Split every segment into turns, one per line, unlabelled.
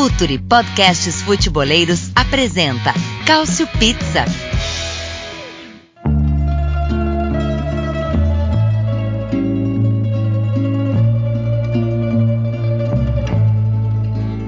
Futuri Podcasts Futeboleiros apresenta Cálcio Pizza.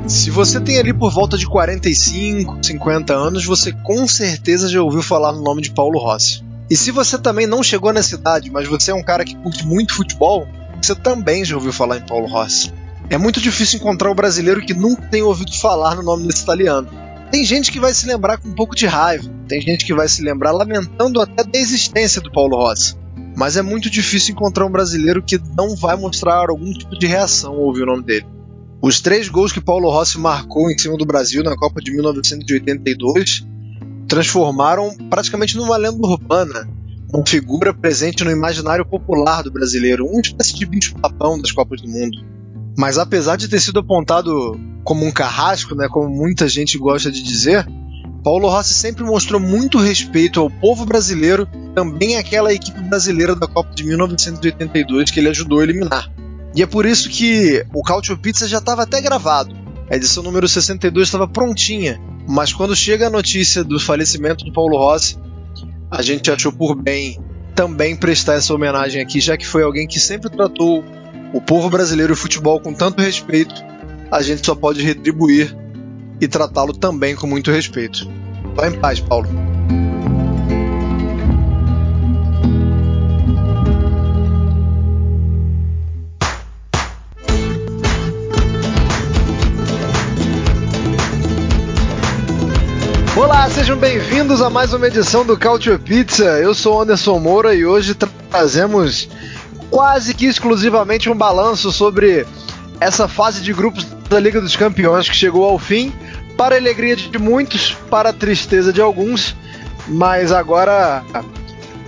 Se você tem ali por volta de 45, 50 anos, você com certeza já ouviu falar no nome de Paulo Rossi. E se você também não chegou nessa idade, mas você é um cara que curte muito futebol, você também já ouviu falar em Paulo Rossi. É muito difícil encontrar um brasileiro que nunca tenha ouvido falar no nome desse italiano. Tem gente que vai se lembrar com um pouco de raiva, tem gente que vai se lembrar lamentando até da existência do Paulo Rossi. Mas é muito difícil encontrar um brasileiro que não vai mostrar algum tipo de reação ao ouvir o nome dele. Os três gols que Paulo Rossi marcou em cima do Brasil na Copa de 1982 transformaram praticamente numa lenda urbana, uma figura presente no imaginário popular do brasileiro, uma espécie de bicho-papão das Copas do Mundo. Mas apesar de ter sido apontado como um carrasco, né, como muita gente gosta de dizer, Paulo Rossi sempre mostrou muito respeito ao povo brasileiro, também àquela equipe brasileira da Copa de 1982 que ele ajudou a eliminar. E é por isso que o Cautio Pizza já estava até gravado. A edição número 62 estava prontinha, mas quando chega a notícia do falecimento do Paulo Rossi, a gente achou por bem também prestar essa homenagem aqui, já que foi alguém que sempre tratou o povo brasileiro e o futebol com tanto respeito, a gente só pode retribuir e tratá-lo também com muito respeito. Vá em paz, Paulo. Olá, sejam bem-vindos a mais uma edição do Culture Pizza. Eu sou Anderson Moura e hoje trazemos quase que exclusivamente um balanço sobre essa fase de grupos da Liga dos Campeões que chegou ao fim, para a alegria de muitos, para a tristeza de alguns, mas agora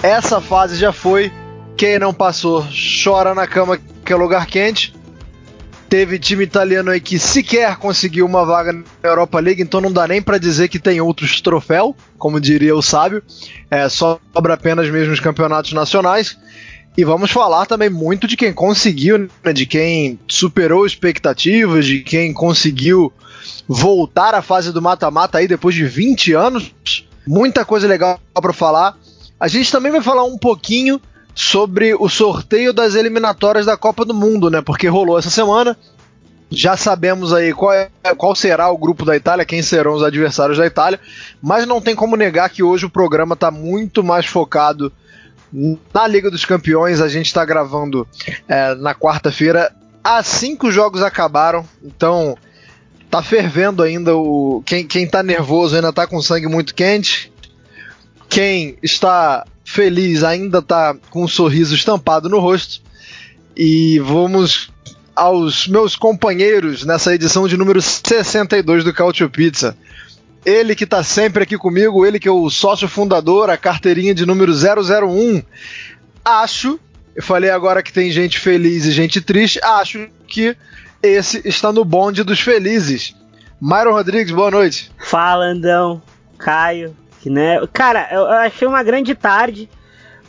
essa fase já foi. Quem não passou chora na cama que é lugar quente. Teve time italiano aí que sequer conseguiu uma vaga na Europa League, então não dá nem para dizer que tem outros troféus, como diria o sábio. É, sobra apenas mesmo os campeonatos nacionais. E vamos falar também muito de quem conseguiu, né, de quem superou expectativas, de quem conseguiu voltar à fase do mata-mata aí depois de 20 anos. Muita coisa legal para falar. A gente também vai falar um pouquinho sobre o sorteio das eliminatórias da Copa do Mundo, né? Porque rolou essa semana. Já sabemos aí qual, é, qual será o grupo da Itália, quem serão os adversários da Itália, mas não tem como negar que hoje o programa está muito mais focado na Liga dos Campeões. A gente está gravando é, na quarta-feira. Que os jogos acabaram, então tá fervendo ainda o. Quem, quem tá nervoso ainda tá com sangue muito quente. Quem está feliz, ainda tá com um sorriso estampado no rosto. E vamos aos meus companheiros nessa edição de número 62 do Cautio Pizza. Ele que está sempre aqui comigo, ele que é o sócio fundador, a carteirinha de número 001. Acho, eu falei agora que tem gente feliz e gente triste, acho que esse está no bonde dos felizes. Myron Rodrigues, boa noite.
Fala, Andão, Caio, né? Cara, eu achei uma grande tarde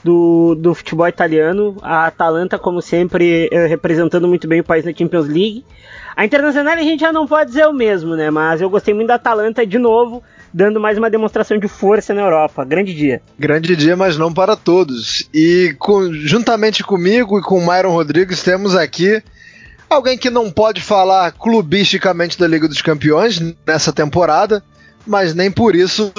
do, do futebol italiano. A Atalanta, como sempre, eh, representando muito bem o país na Champions League. A Internacional a gente já não pode dizer o mesmo, né? Mas eu gostei muito da Atalanta de novo, dando mais uma demonstração de força na Europa. Grande dia.
Grande dia, mas não para todos. E com, juntamente comigo e com o Myron Rodrigues temos aqui alguém que não pode falar clubisticamente da Liga dos Campeões nessa temporada, mas nem por isso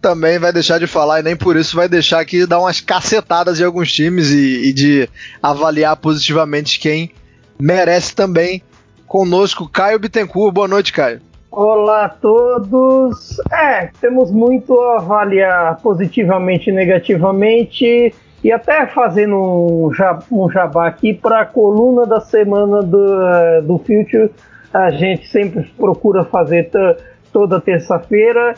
também vai deixar de falar e nem por isso vai deixar aqui dar umas cacetadas em alguns times e, e de avaliar positivamente quem merece também. Conosco, Caio Bittencourt. Boa noite, Caio.
Olá a todos. É, temos muito a avaliar positivamente e negativamente. E até fazendo um, jab, um jabá aqui para a coluna da semana do, do Future, a gente sempre procura fazer toda terça-feira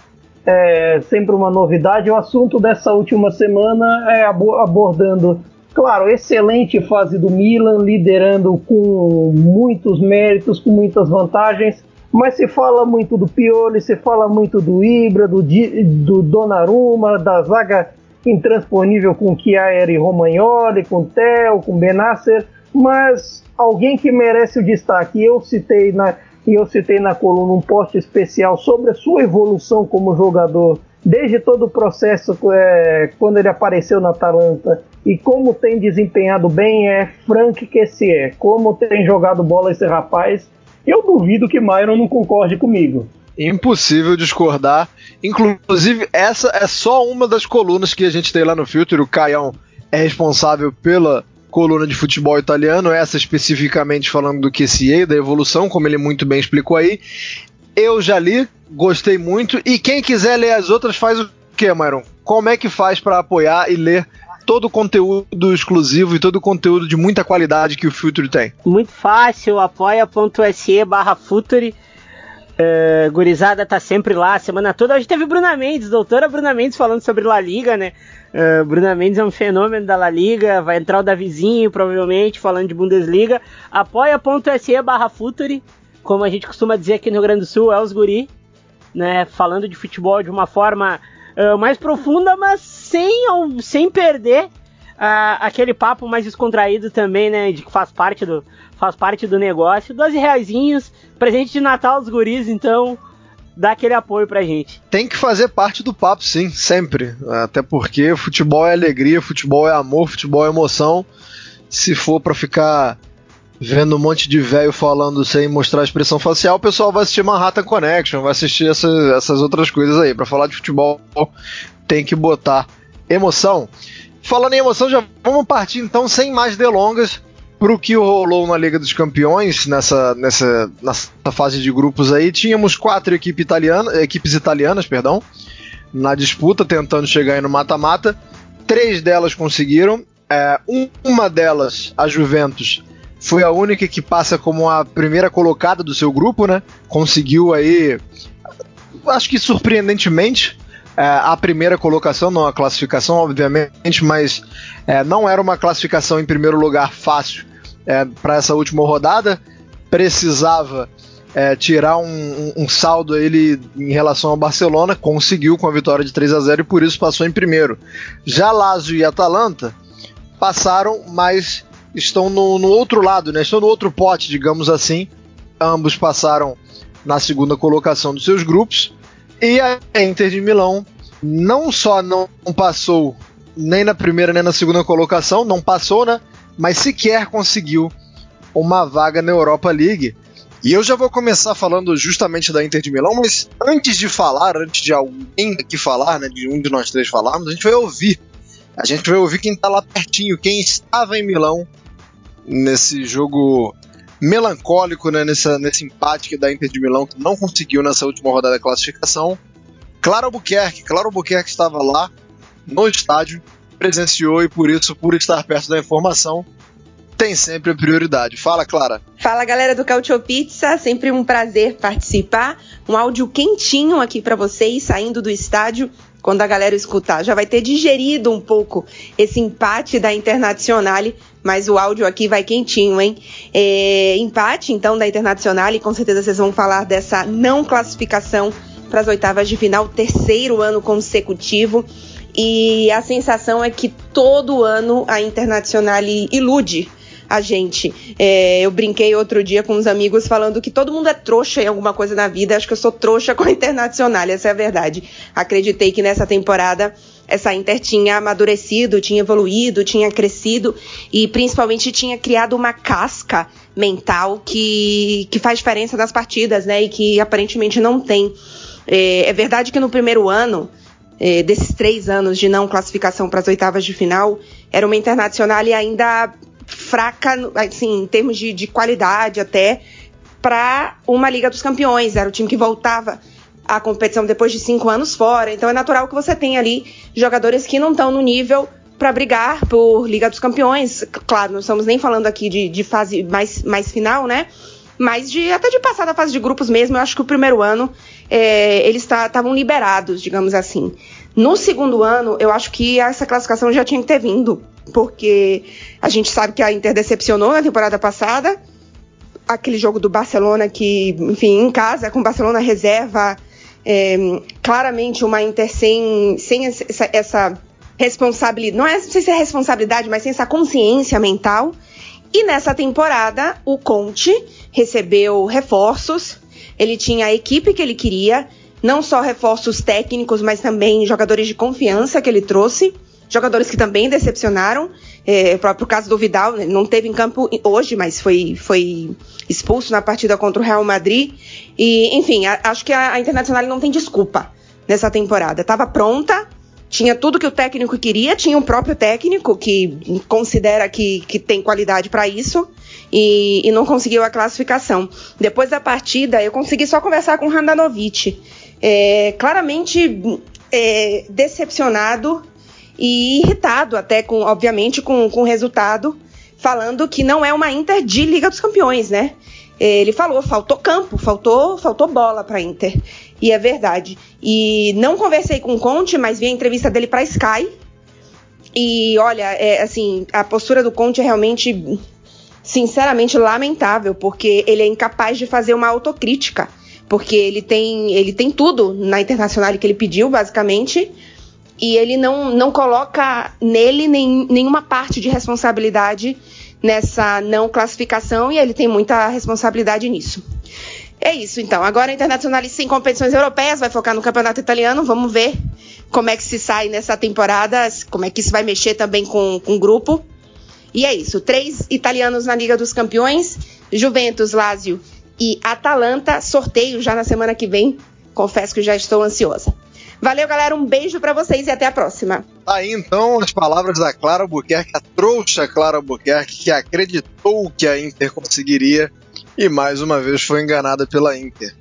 é sempre uma novidade. O assunto dessa última semana é abordando, claro, excelente fase do Milan, liderando com muitos méritos, com muitas vantagens. Mas se fala muito do Pioli, se fala muito do Ibra, do, do Donnarumma, da zaga intransponível com Chiaer e Romagnoli, com Theo, com Benasser, mas alguém que merece o destaque, eu citei na, eu citei na coluna um post especial sobre a sua evolução como jogador, desde todo o processo é, quando ele apareceu na Atalanta e como tem desempenhado bem é Frank é, como tem jogado bola esse rapaz. Eu duvido que Myron não concorde comigo.
Impossível discordar. Inclusive, essa é só uma das colunas que a gente tem lá no Filter. O Caião é responsável pela coluna de futebol italiano, essa especificamente falando do QCA, da evolução, como ele muito bem explicou aí. Eu já li, gostei muito. E quem quiser ler as outras, faz o que, Myron? Como é que faz para apoiar e ler todo o conteúdo exclusivo e todo o conteúdo de muita qualidade que o Future tem?
Muito fácil, apoia.se barra Future. Uh, gurizada tá sempre lá semana toda. Hoje teve Bruna Mendes, doutora Bruna Mendes falando sobre La Liga, né? Uh, Bruna Mendes é um fenômeno da La Liga. Vai entrar o Davizinho, provavelmente, falando de Bundesliga. Apoia.se barra. Como a gente costuma dizer aqui no Rio Grande do Sul, é os guri, né? Falando de futebol de uma forma uh, mais profunda, mas sem, sem perder aquele papo mais descontraído também, né? De que faz parte do, faz parte do negócio. 12 reaisinhos, presente de Natal dos guris, então dá aquele apoio pra gente.
Tem que fazer parte do papo, sim, sempre. Até porque futebol é alegria, futebol é amor, futebol é emoção. Se for para ficar vendo um monte de velho falando sem mostrar expressão facial, o pessoal vai assistir Manhattan Connection, vai assistir essa, essas outras coisas aí. Para falar de futebol, tem que botar emoção. Falando em emoção, já vamos partir então, sem mais delongas, pro que rolou na Liga dos Campeões, nessa, nessa, nessa fase de grupos aí, tínhamos quatro equipe italiana, equipes italianas, perdão, na disputa, tentando chegar aí no mata-mata. Três delas conseguiram. É, uma delas, a Juventus, foi a única que passa como a primeira colocada do seu grupo, né? Conseguiu aí, acho que surpreendentemente, é, a primeira colocação, não a classificação, obviamente, mas é, não era uma classificação em primeiro lugar fácil é, para essa última rodada. Precisava é, tirar um, um, um, saldo ele em relação ao Barcelona, conseguiu com a vitória de 3 a 0 e por isso passou em primeiro. Já Lazio e Atalanta passaram, mas estão no, no outro lado, né? estão no outro pote, digamos assim. Ambos passaram na segunda colocação dos seus grupos. E a Inter de Milão não só não passou nem na primeira nem na segunda colocação, não passou, né? mas sequer conseguiu uma vaga na Europa League. E eu já vou começar falando justamente da Inter de Milão, mas antes de falar, antes de alguém aqui falar, né, de um de nós três falarmos, a gente vai ouvir. A gente vai ouvir quem está lá pertinho, quem estava em Milão nesse jogo melancólico, né, nessa, nesse empate da Inter de Milão, que não conseguiu nessa última rodada da classificação. Claro Albuquerque, Claro Albuquerque estava lá no estádio presenciou e por isso, por estar perto da informação, tem sempre a prioridade. Fala, Clara.
Fala, galera do Cautio Pizza, sempre um prazer participar. Um áudio quentinho aqui para vocês, saindo do estádio, quando a galera escutar. Já vai ter digerido um pouco esse empate da Internazionale, mas o áudio aqui vai quentinho, hein? É, empate, então, da Internazionale, com certeza vocês vão falar dessa não classificação para as oitavas de final, terceiro ano consecutivo. E a sensação é que todo ano a Internacional ilude a gente. É, eu brinquei outro dia com uns amigos falando que todo mundo é trouxa em alguma coisa na vida. Acho que eu sou trouxa com a Internacional, essa é a verdade. Acreditei que nessa temporada essa Inter tinha amadurecido, tinha evoluído, tinha crescido e principalmente tinha criado uma casca mental que, que faz diferença nas partidas, né? E que aparentemente não tem. É, é verdade que no primeiro ano é, desses três anos de não classificação para as oitavas de final, era uma internacional e ainda fraca, assim, em termos de, de qualidade até, para uma Liga dos Campeões. Era o time que voltava à competição depois de cinco anos fora. Então é natural que você tenha ali jogadores que não estão no nível para brigar por Liga dos Campeões. Claro, não estamos nem falando aqui de, de fase mais, mais final, né? Mas de, até de passar da fase de grupos mesmo, eu acho que o primeiro ano é, eles estavam liberados, digamos assim. No segundo ano, eu acho que essa classificação já tinha que ter vindo, porque a gente sabe que a Inter decepcionou na temporada passada. Aquele jogo do Barcelona que, enfim, em casa, com o Barcelona reserva, é, claramente uma Inter sem, sem essa, essa responsabilidade, não, é, não sei se é responsabilidade, mas sem essa consciência mental. E nessa temporada, o Conte recebeu reforços, ele tinha a equipe que ele queria, não só reforços técnicos, mas também jogadores de confiança que ele trouxe, jogadores que também decepcionaram. É, o próprio caso do Vidal, né, não teve em campo hoje, mas foi, foi expulso na partida contra o Real Madrid. E, enfim, a, acho que a, a Internacional não tem desculpa nessa temporada. Estava pronta, tinha tudo que o técnico queria, tinha o próprio técnico que considera que, que tem qualidade para isso e, e, não conseguiu a classificação. Depois da partida, eu consegui só conversar com o Handanovic. É, claramente é, decepcionado e irritado até com, obviamente, com, com o resultado, falando que não é uma Inter de Liga dos Campeões, né? Ele falou, faltou campo, faltou, faltou bola para Inter. E é verdade. E não conversei com o Conte, mas vi a entrevista dele para Sky. E olha, é, assim, a postura do Conte é realmente, sinceramente, lamentável, porque ele é incapaz de fazer uma autocrítica. Porque ele tem, ele tem tudo na Internacional que ele pediu, basicamente, e ele não, não coloca nele nem, nenhuma parte de responsabilidade nessa não classificação e ele tem muita responsabilidade nisso. É isso, então. Agora Internacionalista em competições europeias vai focar no campeonato italiano. Vamos ver como é que se sai nessa temporada, como é que isso vai mexer também com, com o grupo. E é isso. Três italianos na Liga dos Campeões: Juventus, Lazio e Atalanta. Sorteio já na semana que vem. Confesso que já estou ansiosa. Valeu, galera. Um beijo para vocês e até a próxima.
Aí então as palavras da Clara Albuquerque, a trouxa Clara Albuquerque, que acreditou que a Inter conseguiria e mais uma vez foi enganada pela Inter.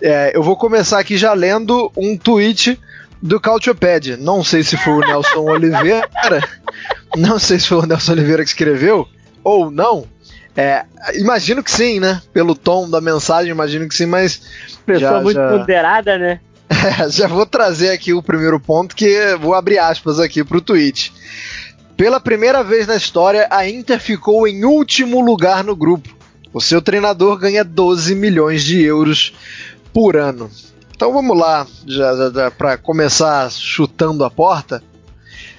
É, eu vou começar aqui já lendo um tweet do Cautioped. Não sei se foi o Nelson Oliveira, não sei se foi o Nelson Oliveira que escreveu ou não. É, imagino que sim, né? Pelo tom da mensagem, imagino que sim, mas.
Pessoa já, muito já... ponderada, né?
Já vou trazer aqui o primeiro ponto, que vou abrir aspas aqui para o tweet. Pela primeira vez na história, a Inter ficou em último lugar no grupo. O seu treinador ganha 12 milhões de euros por ano. Então vamos lá, já, já, já para começar chutando a porta.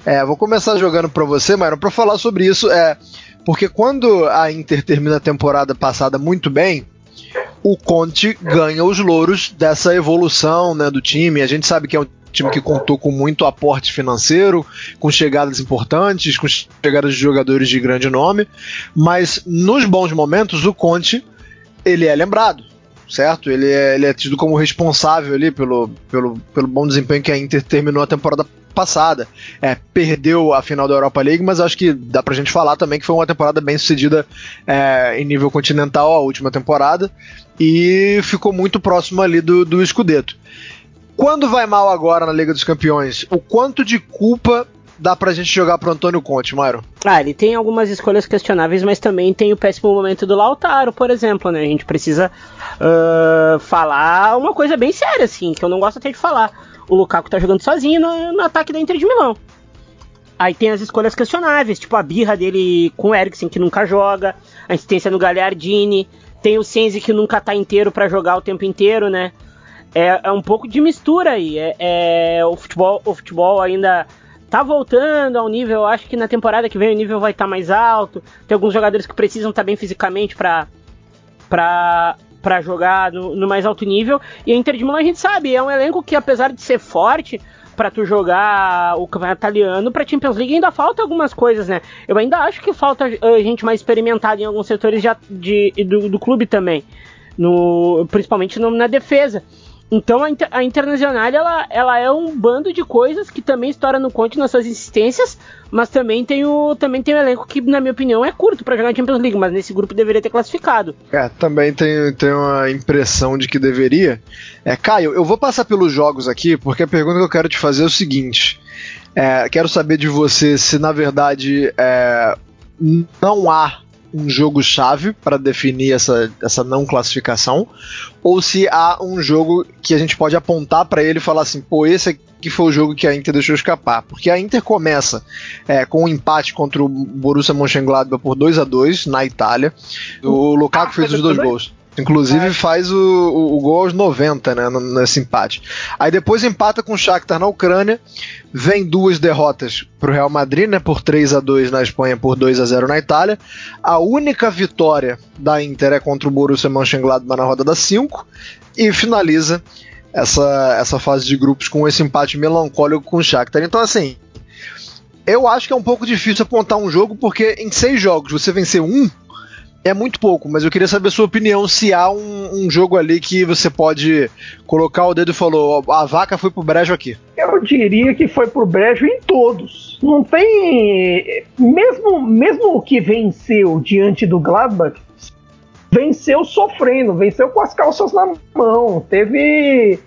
É, vou começar jogando para você, Myron, para falar sobre isso. É, porque quando a Inter termina a temporada passada muito bem, o Conte ganha os louros dessa evolução né, do time. A gente sabe que é um time que contou com muito aporte financeiro, com chegadas importantes, com chegadas de jogadores de grande nome, mas nos bons momentos o Conte ele é lembrado, certo? Ele é, ele é tido como responsável ali pelo, pelo, pelo bom desempenho que a Inter terminou a temporada passada. É, perdeu a final da Europa League, mas acho que dá pra gente falar também que foi uma temporada bem sucedida é, em nível continental, a última temporada, e ficou muito próximo ali do, do Scudetto. Quando vai mal agora na Liga dos Campeões, o quanto de culpa dá pra gente jogar pro Antônio Conte, Mauro?
Ah, ele tem algumas escolhas questionáveis, mas também tem o péssimo momento do Lautaro, por exemplo, né? A gente precisa uh, falar uma coisa bem séria, assim, que eu não gosto até de falar o Lukaku tá jogando sozinho no, no ataque da Inter de Milão. Aí tem as escolhas questionáveis, tipo a birra dele com o Eriksen, que nunca joga, a insistência no Gagliardini, tem o Senzi que nunca tá inteiro para jogar o tempo inteiro, né? É, é, um pouco de mistura aí. É, é, o, futebol, o futebol ainda tá voltando ao nível, acho que na temporada que vem o nível vai estar tá mais alto. Tem alguns jogadores que precisam estar tá bem fisicamente para para jogar no, no, mais alto nível. E a Inter de Milão a gente sabe, é um elenco que apesar de ser forte para tu jogar o campeonato italiano, para Champions League ainda falta algumas coisas, né? Eu ainda acho que falta uh, gente mais experimentada em alguns setores de do, do, clube também, no, principalmente no, na defesa. Então a, Inter, a Internacional ela, ela é um bando de coisas que também estoura no conte nas suas insistências, mas também tem o também tem elenco que na minha opinião é curto para jogar Champions League, mas nesse grupo deveria ter classificado.
É, também tem, tem uma impressão de que deveria. É, Caio, eu vou passar pelos jogos aqui porque a pergunta que eu quero te fazer é o seguinte: é, quero saber de você se na verdade é, não há um jogo-chave para definir essa, essa não classificação, ou se há um jogo que a gente pode apontar para ele e falar assim, pô, esse aqui foi o jogo que a Inter deixou escapar. Porque a Inter começa é, com um empate contra o Borussia Mönchengladbach por 2 a 2 na Itália. O Lukaku fez os dois gols. Inclusive faz o, o, o, gol aos 90, né, nesse empate. Aí depois empata com o Shakhtar na Ucrânia, vem duas derrotas para o Real Madrid, né, por 3 a 2 na Espanha, por 2 a 0 na Itália. A única vitória da Inter é contra o Borussia Mönchengladbach na rodada 5 e finaliza essa, essa fase de grupos com esse empate melancólico com o Shakhtar. Então assim, eu acho que é um pouco difícil apontar um jogo porque em seis jogos você vencer um é muito pouco, mas eu queria saber a sua opinião se há um, um, jogo ali que você pode colocar o dedo e falou, a vaca foi pro brejo aqui.
Eu diria que foi pro brejo em todos. Não tem. Mesmo, mesmo o que venceu diante do Gladbach, venceu sofrendo, venceu com as calças na mão. Teve.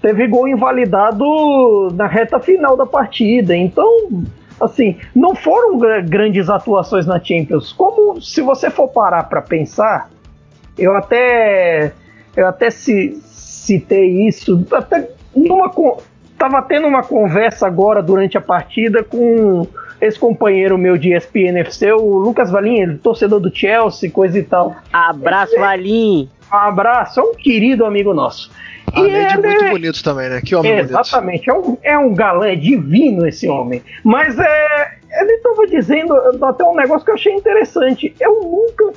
Teve gol invalidado na reta final da partida. Então assim, não foram grandes atuações na Champions. Como se você for parar para pensar, eu até eu até citei isso, até numa tava tendo uma conversa agora durante a partida com esse companheiro meu de ESPN FC, o Lucas Valim, torcedor do Chelsea, coisa e tal.
Abraço, Valim.
Um abraço, é um querido amigo nosso.
Ele, muito bonito também, né? Que homem
é, Exatamente, é um, é um galã, é divino esse homem. Mas é, ele estava dizendo até um negócio que eu achei interessante. Eu nunca.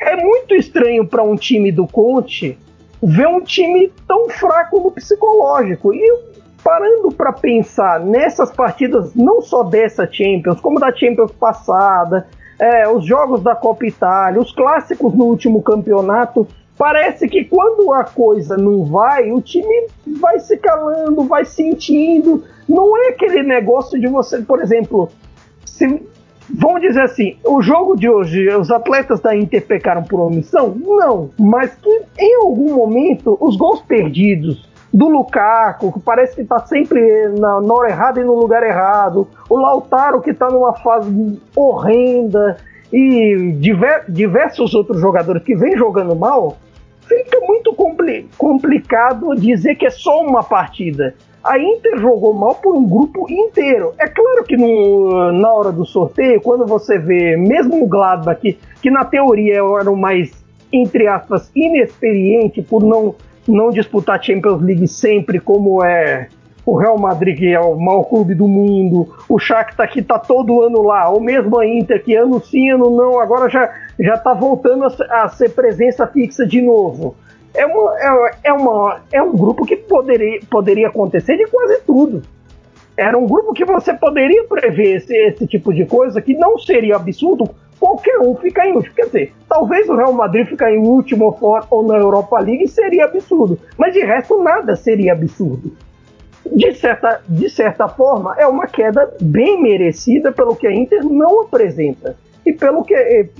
É muito estranho para um time do Conte ver um time tão fraco no psicológico. E parando para pensar nessas partidas, não só dessa Champions, como da Champions passada, é, os jogos da Copa Itália, os clássicos no último campeonato, parece que quando a coisa não vai, o time vai se calando, vai sentindo. Não é aquele negócio de você, por exemplo, se, vamos dizer assim, o jogo de hoje, os atletas da Inter pecaram por omissão? Não, mas que em algum momento os gols perdidos do Lukaku, que parece que está sempre na, na hora errada e no lugar errado, o Lautaro que está numa fase horrenda e diver, diversos outros jogadores que vêm jogando mal, fica muito compli complicado dizer que é só uma partida. A Inter jogou mal por um grupo inteiro. É claro que no, na hora do sorteio, quando você vê mesmo o Gladbach, que, que na teoria era o mais, entre aspas, inexperiente por não, não disputar Champions League sempre, como é o Real Madrid, que é o maior clube do mundo, o Shakhtar que tá todo ano lá, ou mesmo a Inter, que ano sim, ano não, agora já, já tá voltando a, a ser presença fixa de novo. É, uma, é, é, uma, é um grupo que poderia, poderia acontecer de quase tudo. Era um grupo que você poderia prever esse, esse tipo de coisa, que não seria absurdo qualquer um ficar em último. Quer dizer, talvez o Real Madrid ficar em último ou na Europa League seria absurdo, mas de resto nada seria absurdo de certa, de certa forma, é uma queda bem merecida pelo que a Inter não apresenta. E pelo que,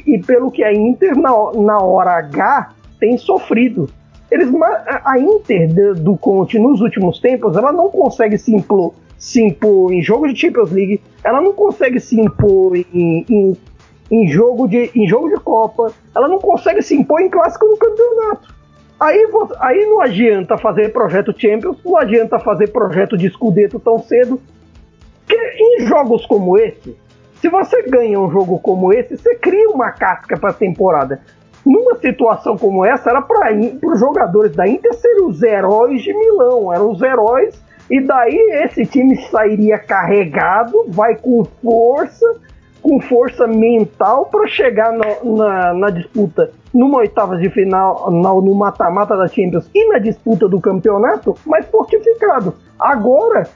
e pelo que a Inter, na, na hora H, tem sofrido. Eles, a Inter do Conte, nos últimos tempos, ela não consegue se impor, se impor em jogo de Champions League, ela não consegue se impor em, em, em, jogo, de, em jogo de Copa, ela não consegue se impor em clássico no campeonato. Aí, aí não adianta fazer projeto Champions, não adianta fazer projeto de escudeto tão cedo. Porque em jogos como esse, se você ganha um jogo como esse, você cria uma casca para a temporada. Numa situação como essa, era para os jogadores da Inter serem os heróis de Milão, eram os heróis, e daí esse time sairia carregado, vai com força, com força mental para chegar na, na, na, disputa numa oitava de final, no mata-mata da Champions e na disputa do campeonato, mais fortificado. Agora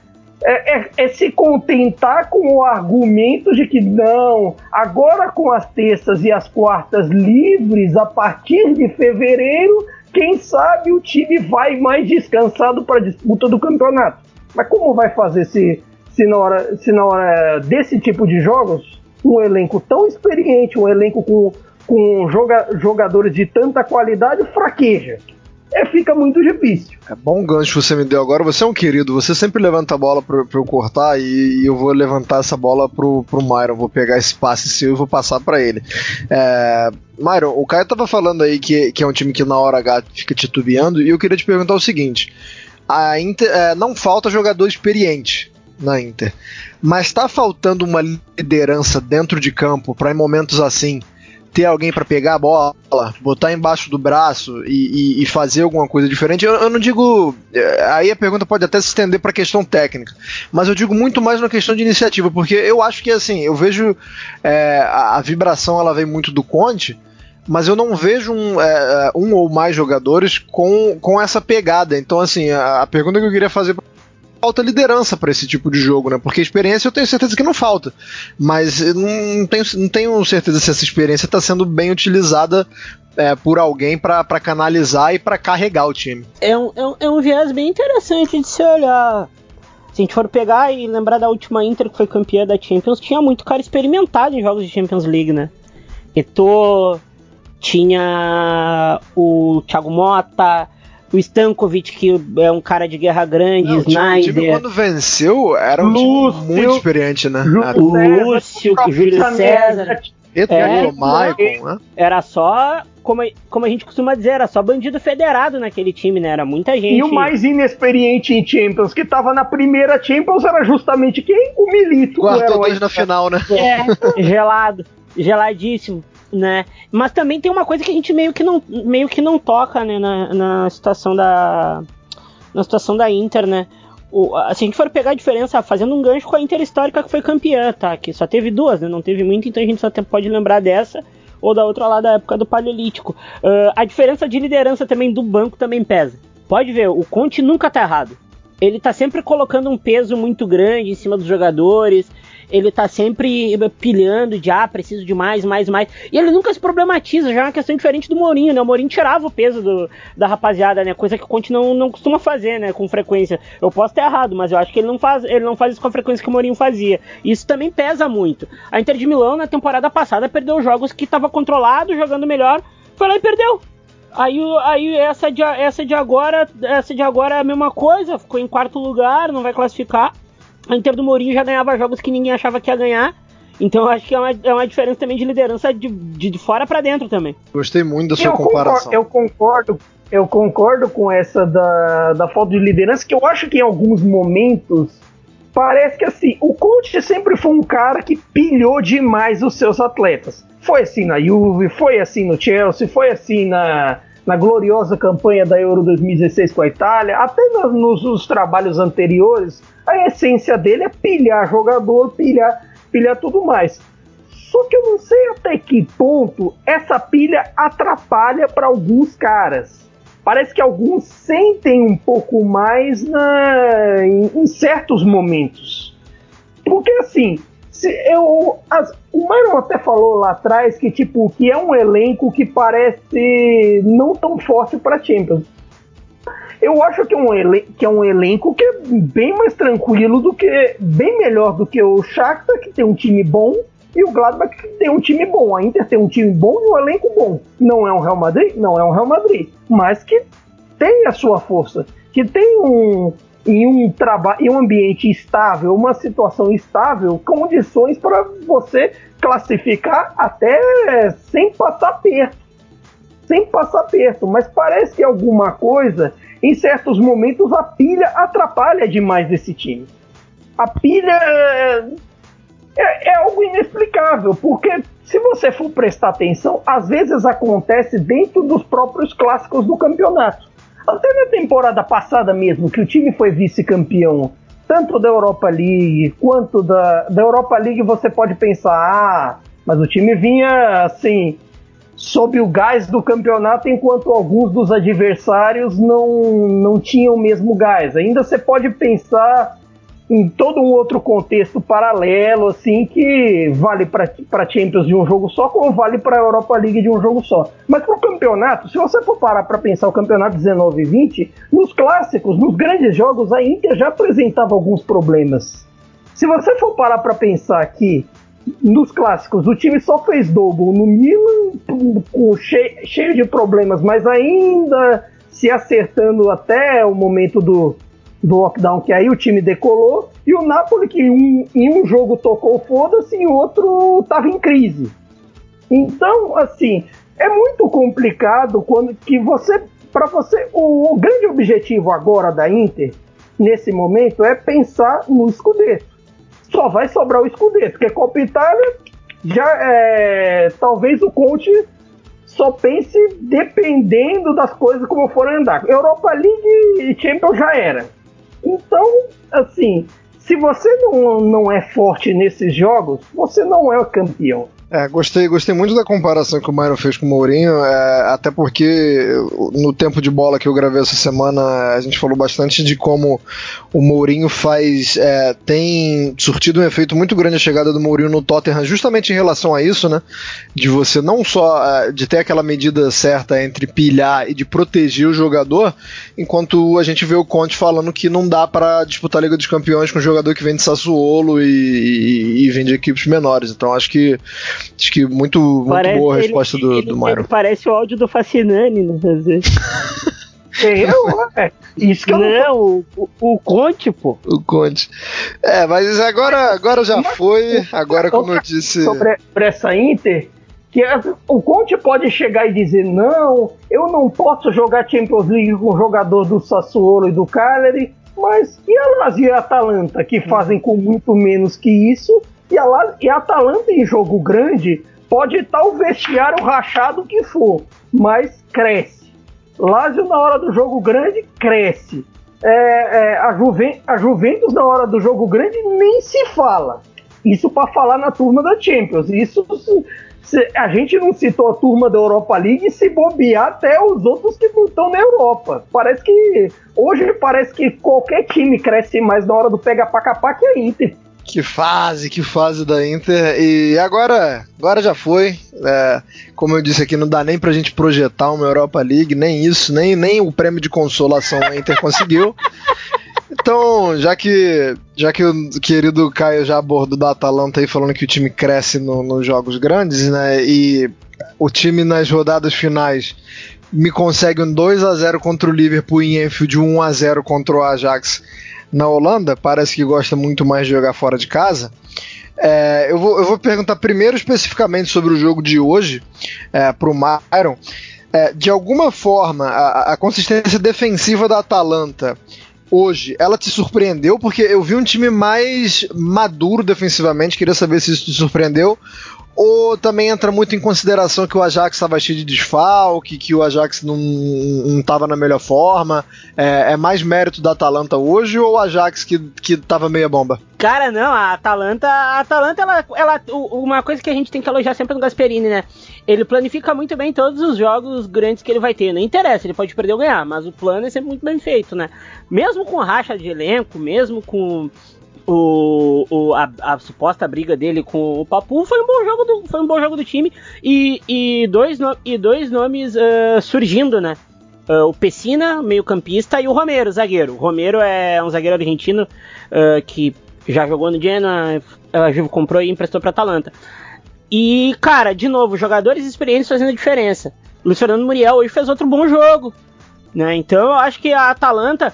é, é, é, se contentar com o argumento de que não, agora com as terças e as quartas livres, a partir de fevereiro, quem sabe o time vai mais descansado para a disputa do campeonato. Mas como vai fazer se, se, na hora, se na hora desse tipo de jogos um elenco tão experiente, um elenco com, com joga, jogadores de tanta qualidade, fraqueja. É, fica muito difícil.
É bom gancho você me deu agora. Você é um querido, você sempre levanta a bola pra, pra eu cortar e, e, eu vou levantar essa bola pro, pro Myron. Vou pegar esse passe seu e vou passar para ele. É, Myron, o Caio tava falando aí que, que é um time que na hora H fica titubeando e eu queria te perguntar o seguinte: a Inter, é, não falta jogador experiente na Inter. Mas está faltando uma liderança dentro de campo para em momentos assim ter alguém para pegar a bola, botar embaixo do braço e, e, e fazer alguma coisa diferente. Eu, eu, não digo. É, aí a pergunta pode até se estender para questão técnica, mas eu digo muito mais na questão de iniciativa, porque eu acho que assim, eu vejo é, a, a, vibração ela vem muito do Conte. Mas eu não vejo um, é um ou mais jogadores com, com essa pegada. Então, assim, a, a pergunta que eu queria fazer falta liderança para esse tipo de jogo, né? Porque experiência eu tenho certeza que não falta. Mas eu não tenho, não tenho certeza se essa experiência está sendo bem utilizada é, por alguém para canalizar e para carregar o time.
É um, é, um, é um viés bem interessante de se olhar. Se a gente for pegar e lembrar da última Inter que foi campeã da Champions, tinha muito cara experimentado em jogos de Champions League, né? Eto'o, tinha o Thiago Mota, o Stankovic, que é um cara de guerra grande, Não, Snyder. O time
quando venceu era um Lúcio, time muito experiente, né?
O Lúcio, o Júlio César.
É, Michael, né?
Era só, como, como a gente costuma dizer, era só bandido federado naquele time, né? Era muita gente.
E o mais inexperiente em Champions, que tava na primeira Champions, era justamente quem? O Milito.
Guardou dois na final, né?
É, gelado, geladíssimo né? Mas também tem uma coisa que a gente meio que não, meio que não toca, né, na, na situação da na situação da Inter, né? O, se a gente for pegar a diferença, fazendo um gancho com a Inter histórica que foi campeã, tá? Que só teve duas, né? Não teve muito, então a gente só pode lembrar dessa ou da outra lá da época do Paleolítico. Uh, a diferença de liderança também do banco também pesa. Pode ver, o Conte nunca tá errado. Ele tá sempre colocando um peso muito grande em cima dos jogadores ele tá sempre pilhando de ah, preciso de mais, mais, mais. E ele nunca se problematiza, já é uma questão diferente do Mourinho, né? O Mourinho tirava o peso do, da rapaziada, né? Coisa que o Conte não, não costuma fazer, né? Com frequência. Eu posso ter errado, mas eu acho que ele não faz, ele não faz isso com a frequência que o Mourinho fazia. Isso também pesa muito. A Inter de Milão, na temporada passada, perdeu jogos que estava controlado, jogando melhor, foi lá e perdeu. Aí, aí essa, de, essa de agora, essa de agora é a mesma coisa, ficou em quarto lugar, não vai classificar a Inter do Mourinho já ganhava jogos que ninguém achava que ia ganhar. Então eu acho que é uma, é uma diferença também de liderança de, de, de fora para dentro também.
Gostei muito da sua eu comparação.
Concordo, eu concordo, eu concordo com essa da, da falta de liderança, que eu acho que em alguns momentos parece que assim, o coach sempre foi um cara que pilhou demais os seus atletas. Foi assim na Juve, foi assim no Chelsea, foi assim na, na gloriosa campanha da Euro 2016 com a Itália, até nos, nos trabalhos anteriores, a essência dele é pilhar jogador, pilhar, pilhar tudo mais. Só que eu não sei até que ponto essa pilha atrapalha para alguns caras. Parece que alguns sentem um pouco mais na, em, em certos momentos. Porque assim, se eu, as, o Myron até falou lá atrás que tipo que é um elenco que parece não tão forte para Champions. Eu acho que é, um que é um elenco que é bem mais tranquilo do que. bem melhor do que o Shakhtar, que tem um time bom, e o Gladbach, que tem um time bom. A Inter tem um time bom e um elenco bom. Não é um Real Madrid? Não é um Real Madrid. Mas que tem a sua força. Que tem um. Em um trabalho, em um ambiente estável, uma situação estável, condições para você classificar até sem passar perto. Sem passar perto. Mas parece que alguma coisa em certos momentos a pilha atrapalha demais esse time. A pilha é, é, é, algo inexplicável, porque se você for prestar atenção, às vezes acontece dentro dos próprios clássicos do campeonato. Até na temporada passada mesmo, que o time foi vice-campeão, tanto da Europa League quanto da, da Europa League, você pode pensar, ah, mas o time vinha assim, sob o gás do campeonato, enquanto alguns dos adversários não, não tinham o mesmo gás. Ainda você pode pensar em todo um outro contexto paralelo, assim, que vale para Champions de um jogo só, como vale para a Europa League de um jogo só. Mas para o campeonato, se você for parar para pensar o campeonato 19 e 20, nos clássicos, nos grandes jogos, a Inter já apresentava alguns problemas. Se você for parar para pensar que nos clássicos, o time só fez double no Milan, cheio de problemas, mas ainda se acertando até o momento do, do lockdown, que aí o time decolou, e o Napoli, que um, em um jogo tocou foda-se e outro tava em crise. Então, assim, é muito complicado quando que você, para você, o, o grande objetivo agora da Inter, nesse momento, é pensar no escudeto só vai sobrar o Scudetto, porque Copa Itália já é, talvez o Conte só pense dependendo das coisas como forem andar. Europa League e Champions já era. Então, assim, se você não, não é forte nesses jogos, você não é campeão.
É, gostei, gostei muito da comparação que o Myron fez com o Mourinho, é, até porque no tempo de bola que eu gravei essa semana, a gente falou bastante de como o Mourinho faz, é, tem surtido um efeito muito grande a chegada do Mourinho no Tottenham, justamente em relação a isso, né, de você não só, é, de ter aquela medida certa entre pilhar e de proteger o jogador, enquanto a gente vê o Conte falando que não dá para disputar a Liga dos Campeões com um jogador que vem de Sassuolo e, e, e vem de equipes menores, então acho que Acho que muito, muito parece, boa a resposta ele, do, ele, do Myron.
parece o áudio do Fascinani, né? Às vezes.
Eu, é. Isso que eu
não, o, o Conte, pô.
O Conte. É, mas agora, agora já foi. Agora, como eu disse.
Sobre essa Inter, que o Conte pode chegar e dizer: não, eu não posso jogar Champions League com o jogador do Sassuolo e do Cagliari, mas e a Lazio e a Atalanta, que fazem com muito menos que isso e a, e a Atalanta em jogo grande pode estar o vestiário rachado que for, mas cresce. Lazio na hora do jogo grande cresce. É, é, a, Juven, a Juventus na hora do jogo grande nem se fala. Isso para falar na turma da Champions. Isso se, a gente não citou a turma da Europa League se bobear até os outros que não estão na Europa. Parece que hoje parece que qualquer time cresce mais na hora do pega para capar que a Inter.
Que fase, que fase da Inter. E agora, agora já foi. É, como eu disse aqui, não dá nem pra gente projetar uma Europa League, nem isso, nem, nem o prêmio de consolação a Inter conseguiu. Então, já que, já que o querido Caio já abordou da Atalanta aí falando que o time cresce no, nos jogos grandes, né? E o time nas rodadas finais me consegue um 2 a 0 contra o Liverpool em Enfield, 1 a 0 contra o Ajax na Holanda, parece que gosta muito mais de jogar fora de casa. É, eu, vou, eu, vou, perguntar primeiro especificamente sobre o jogo de hoje é, para o Myron. É, de alguma forma, a, a, consistência defensiva da Atalanta hoje, ela te surpreendeu? Porque eu vi um time mais maduro defensivamente, queria saber se isso te surpreendeu ou também entra muito em consideração que o Ajax estava cheio de desfalque, que o Ajax não estava na melhor forma? É, é, mais mérito da Atalanta hoje ou o Ajax que, que meia bomba?
Cara, não, a Atalanta, a Atalanta, ela, ela, uma coisa que a gente tem que elogiar sempre no Gasperini, né? Ele planifica muito bem todos os jogos grandes que ele vai ter. Não interessa, ele pode perder ou ganhar, mas o plano é sempre muito bem feito, né? Mesmo com racha de elenco, mesmo com o, o a, a, suposta briga dele com o Papu foi um bom jogo do, foi um bom jogo do time e, e, dois, no, e dois nomes uh, surgindo, né? Uh, o Pessina, meio campista, e o Romero, zagueiro. O Romero é um zagueiro argentino uh, que já jogou no Genoa, a Juve comprou e emprestou para Atalanta. E, cara, de novo, jogadores experientes fazendo a diferença. Luiz Fernando Muriel hoje fez outro bom jogo. Né? Então eu acho que a Atalanta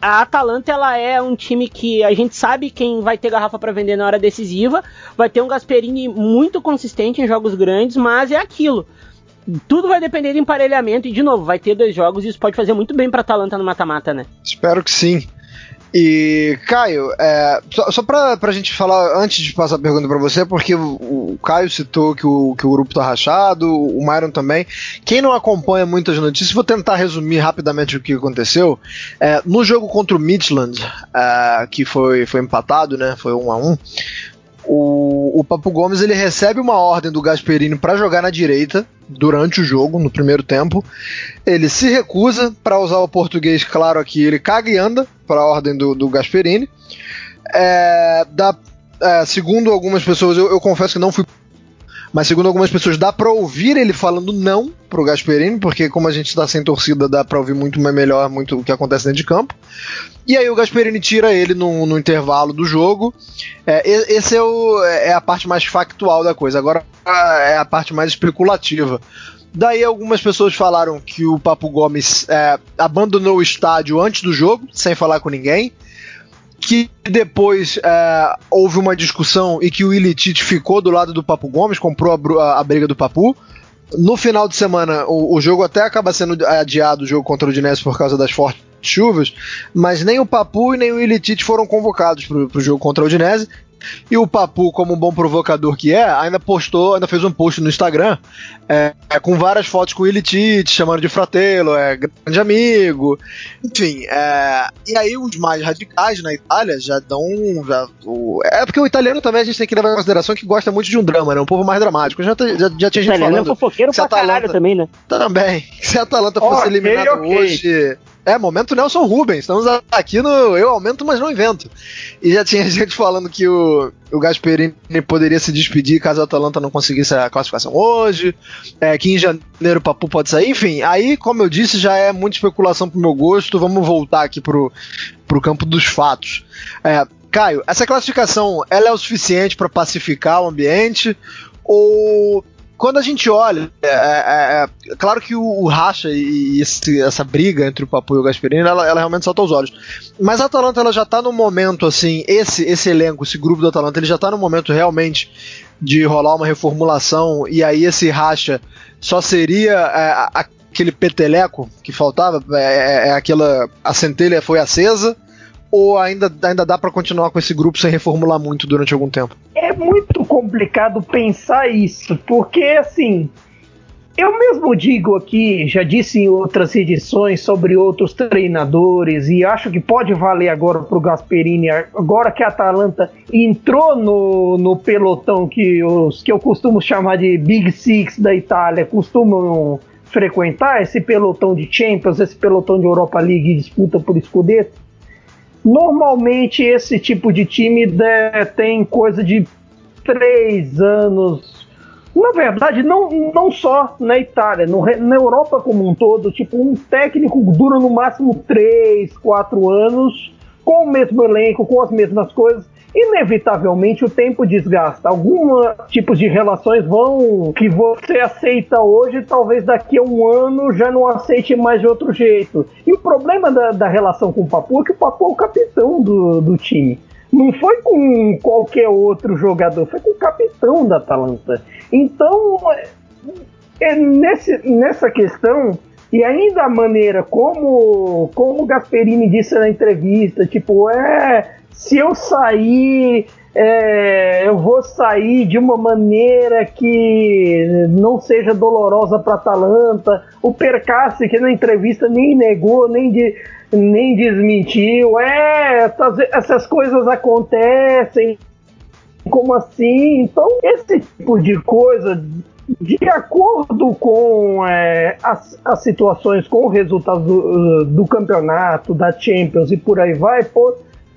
a Atalanta ela é um time que a gente sabe quem vai ter garrafa para vender na hora decisiva. Vai ter um Gasperini muito consistente em jogos grandes, mas é aquilo. Tudo vai depender do emparelhamento e de novo, vai ter dois jogos e isso pode fazer muito bem para Atalanta no mata-mata, né?
Espero que sim. E, Caio, é, só, só pra, pra gente falar, antes de passar a pergunta para você, porque o, o, Caio citou que o, que o grupo tá rachado, o Myron também. Quem não acompanha muitas notícias, vou tentar resumir rapidamente o que aconteceu. É, no jogo contra o Midland, é, que foi, foi empatado, né? Foi um a um. O, o Papo Gomes ele recebe uma ordem do Gasperini para jogar na direita durante o jogo, no primeiro tempo. Ele se recusa para usar o português, claro aqui, ele caga e anda para a ordem do, do Gasperini. É, dá, é, segundo algumas pessoas, eu, eu confesso que não fui mas segundo algumas pessoas dá para ouvir ele falando não pro Gasperini, porque como a gente está sem torcida, dá para ouvir muito melhor muito o que acontece dentro de campo. E aí o Gasperini tira ele no, no intervalo do jogo. É, esse é, o, é a parte mais factual da coisa. Agora é a parte mais especulativa. Daí algumas pessoas falaram que o Papo Gomes é, abandonou o estádio antes do jogo, sem falar com ninguém que depois é, houve uma discussão e que o Ilitite ficou do lado do Papo Gomes, comprou a, a, briga do Papu. No final de semana, o, o, jogo até acaba sendo adiado, o jogo contra o Dinés por causa das fortes chuvas, mas nem o Papu e nem o Ilitite foram convocados para o jogo contra o Udinese. E o Papu, como um bom provocador que é, ainda postou, ainda fez um post no Instagram é, é, com várias fotos com o Ilitite, chamando de fratelo, é grande amigo, enfim. É, e aí os mais radicais na Itália já dão. Já, o, é porque o italiano também a gente tem que levar em consideração que gosta muito de um drama, né? Um povo mais dramático. Já, já, já tinha gente falando.
É fofoqueiro pra Atalanta, também, né?
Também. Se a Atalanta fosse okay, eliminada okay. hoje é, momento Nelson Rubens. Estamos aqui no Eu Aumento, mas não invento. E já tinha gente falando que o, o Gasperini poderia se despedir caso a Atalanta não conseguisse a classificação hoje. É, que em janeiro o Papu pode sair. Enfim, aí, como eu disse, já é muita especulação pro meu gosto. Vamos voltar aqui pro, pro campo dos fatos. É, Caio, essa classificação ela é o suficiente para pacificar o ambiente? Ou quando a gente olha, é, é, é claro que o, o racha e, esse, essa briga entre o Papu e o Gasperini, ela, ela, realmente salta aos olhos. Mas a Atalanta ela já tá no momento assim, esse esse elenco, esse grupo da Atalanta, ele já tá no momento realmente de rolar uma reformulação e aí esse racha só seria é, aquele peteleco que faltava, é, é, é aquela a centelha foi acesa ou ainda, ainda dá para continuar com esse grupo sem reformular muito durante algum tempo?
É muito complicado pensar isso, porque assim, eu mesmo digo aqui, já disse em outras edições sobre outros treinadores e acho que pode valer agora para o Gasperini, agora que a Atalanta entrou no, no pelotão que, os, que eu costumo chamar de Big Six da Itália costumam frequentar, esse pelotão de Champions, esse pelotão de Europa League disputa por Scudetto. Normalmente esse tipo de time tem coisa de três anos. Na verdade, não, não só na Itália, no, na Europa como um todo, tipo, um técnico dura no máximo três, quatro anos, com o mesmo elenco, com as mesmas coisas, inevitavelmente o tempo desgasta. Alguns tipos de relações vão que você aceita hoje, talvez daqui a um ano já não aceite mais de outro jeito. E o problema da, da relação com o Papu é que o Papu é o capitão do, do time. Não foi com qualquer outro jogador, foi com o capitão da Atalanta. Então, é nesse, nessa questão, e ainda a maneira como, como o Gasperini disse na entrevista, tipo, é se eu sair, é, eu vou sair de uma maneira que não seja dolorosa para Atalanta. O Percassi, que na entrevista nem negou, nem, de, nem desmentiu. É, essas, essas coisas acontecem. Como assim? Então, esse tipo de coisa, de acordo com é, as, as situações, com o resultado do, do campeonato, da Champions e por aí vai, pô,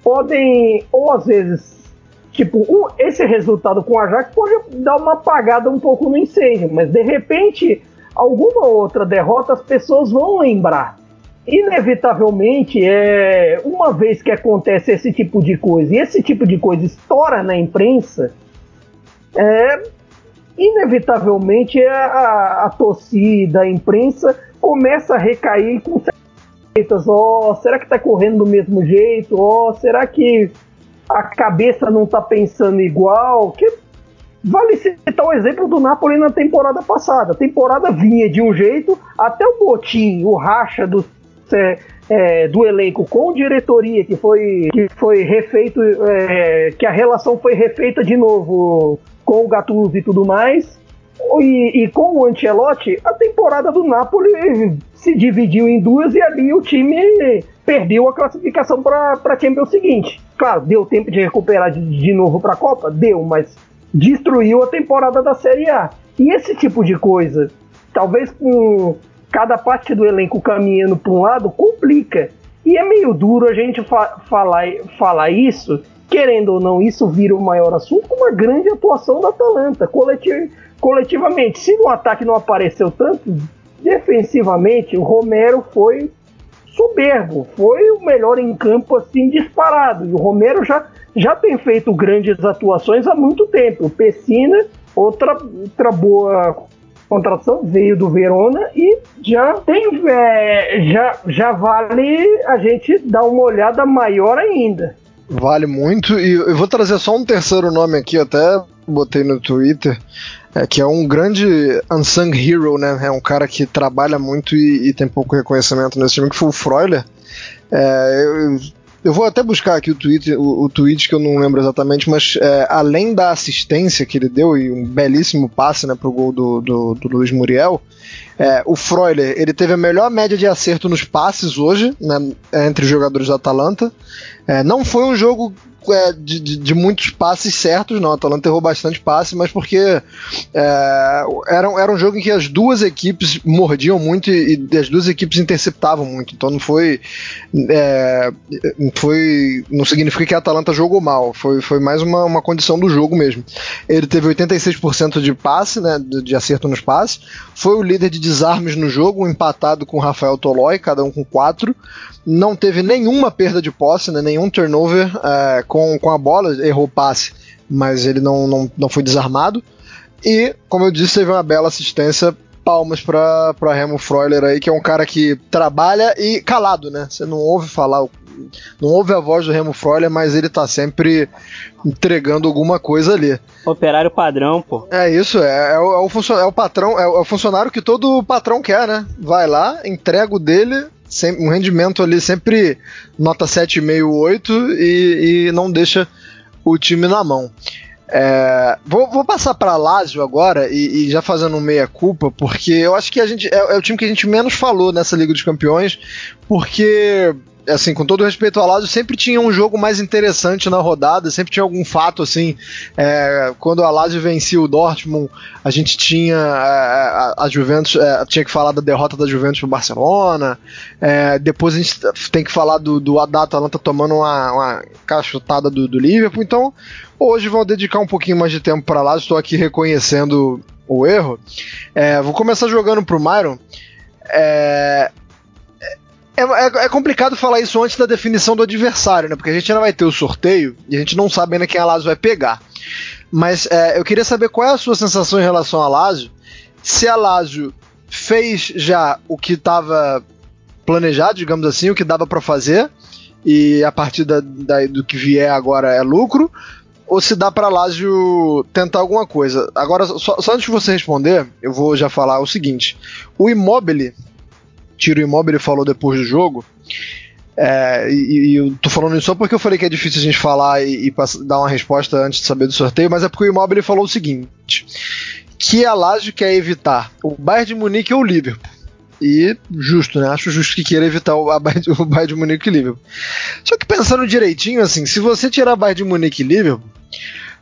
podem, ou às vezes, tipo, um, esse resultado com o Ajax pode dar uma apagada um pouco no incêndio, mas de repente, alguma outra derrota as pessoas vão lembrar. Inevitavelmente, é, uma vez que acontece esse tipo de coisa e esse tipo de coisa estoura na imprensa, é, inevitavelmente a, a, torcida, a imprensa começa a recair com ó, oh, será que tá correndo do mesmo jeito? Ó, oh, será que a cabeça não tá pensando igual? Que vale citar o exemplo do Napoli na temporada passada. A temporada vinha de um jeito, até o botim, o racha do, é, é, do elenco com diretoria, que foi, que foi refeito, é, que a relação foi refeita de novo com o Gattuso e tudo mais. E, e, com o Ancelotti, a temporada do Napoli se dividiu em duas e ali o time perdeu a classificação para a Champions seguinte. Claro, deu tempo de recuperar de, de novo para a Copa? Deu, mas destruiu a temporada da Série A. E esse tipo de coisa, talvez com cada parte do elenco caminhando para um lado, complica. E é meio duro a gente fa falar, falar isso, querendo ou não, isso vira o maior assunto com uma grande atuação da Atalanta, coletiv coletivamente. Se no ataque não apareceu tanto, defensivamente o Romero foi soberbo, foi o melhor em campo assim disparado. E o Romero já, já tem feito grandes atuações há muito tempo. O Pessina, outra, outra boa contratação, veio do Verona e já tem é, já, já vale a gente dar uma olhada maior ainda.
Vale muito, e eu vou trazer só um terceiro nome aqui, até botei no Twitter, é, que é um grande unsung hero, né? É um cara que trabalha muito e, e tem pouco reconhecimento nesse time, que foi o Freuler. É, eu, Eu vou até buscar aqui o tweet, o, o tweet que eu não lembro exatamente, mas é, além da assistência que ele deu e um belíssimo passe né, pro gol do, do, do Luiz Muriel, é, o Freuler ele teve a melhor média de acerto nos passes hoje, né, entre os jogadores da Atalanta. É, não foi um jogo é, de, de, de, muitos passes certos, não. A Atalanta errou bastante passe, mas porque é, era, era um jogo em que as duas equipes mordiam muito e, e as duas equipes interceptavam muito. Então não foi. É, foi não significa que a Atalanta jogou mal. Foi, foi mais uma, uma condição do jogo mesmo. Ele teve 86% de passe, né, de, de acerto nos passes. Foi o líder de desarmes no jogo, empatado com Rafael Tolói, cada um com 4 não teve nenhuma perda de posse, né, nenhum turnover é, com, com a bola, errou passe, mas ele não, não, não foi desarmado. E, como eu disse, teve uma bela assistência. Palmas para Remo Freuler aí, que é um cara que trabalha e calado, né? Você não ouve falar, não ouve a voz do Remo Freuler, mas ele tá sempre entregando alguma coisa ali.
Operário padrão, pô.
É isso, é, é, o, é o, é o patrão, é o funcionário que todo patrão quer, né? Vai lá, entrega o dele, um rendimento ali sempre nota 7,5, 8 e, e não deixa o time na mão. É, vou, vou, passar para Lazio agora e, e, já fazendo um meia culpa, porque eu acho que a gente é, é, o time que a gente menos falou nessa Liga dos Campeões, porque assim, com todo respeito ao Lazio, sempre tinha um jogo mais interessante na rodada, sempre tinha algum fato, assim, é, quando a Lazio vencia o Dortmund, a gente tinha é, a, a, Juventus, é, tinha que falar da derrota da Juventus pro Barcelona, é, depois a gente tem que falar do, do Atalanta tomando uma, uma cachotada do, do Liverpool, então hoje vou dedicar um pouquinho mais de tempo para Lazio, estou aqui reconhecendo o erro, é, vou começar jogando pro Myron, é, é, é, é, complicado falar isso antes da definição do adversário, né? Porque a gente ainda vai ter o sorteio e a gente não sabe ainda quem a Lazio vai pegar. Mas é, eu queria saber qual é a sua sensação em relação a Lazio. Se a Lazio fez já o que estava planejado, digamos assim, o que dava para fazer, e a partir da, da, do que vier agora é lucro, ou se dá para Lazio tentar alguma coisa. Agora, só, só, antes de você responder, eu vou já falar o seguinte: o Immobile Tiro Immobile falou depois do jogo. É, e, e, eu tô falando isso só porque eu falei que é difícil a gente falar e, e dar uma resposta antes de saber do sorteio, mas é porque o Immobile falou o seguinte: que a Lazio quer evitar o Bayern de Munique ou o Liverpool. E justo, né? Acho justo que queira evitar o, Bayern, o Bayern de Munique e Liverpool. Só que pensando direitinho, assim, se você tirar Bayern de Munique e Liverpool,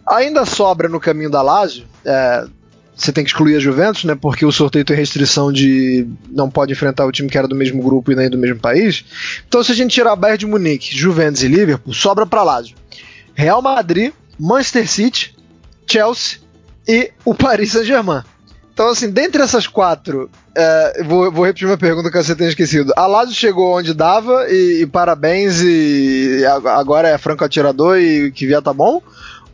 ainda sobra no caminho da Lazio. É, você tem que excluir a Juventus, né? Porque o sorteio tem restrição de não pode enfrentar o time que era do mesmo grupo e nem do mesmo país. Então, se a gente tirar Bayern de Munique, Juventus e Liverpool, sobra para Lazio. Real Madrid, Manchester City, Chelsea e o Paris Saint-Germain. Então, assim, dentre essas quatro, é, vou, vou, repetir uma pergunta que você tenha esquecido. A Lazio chegou onde dava e, e parabéns, e agora é franco atirador e que via tá bom?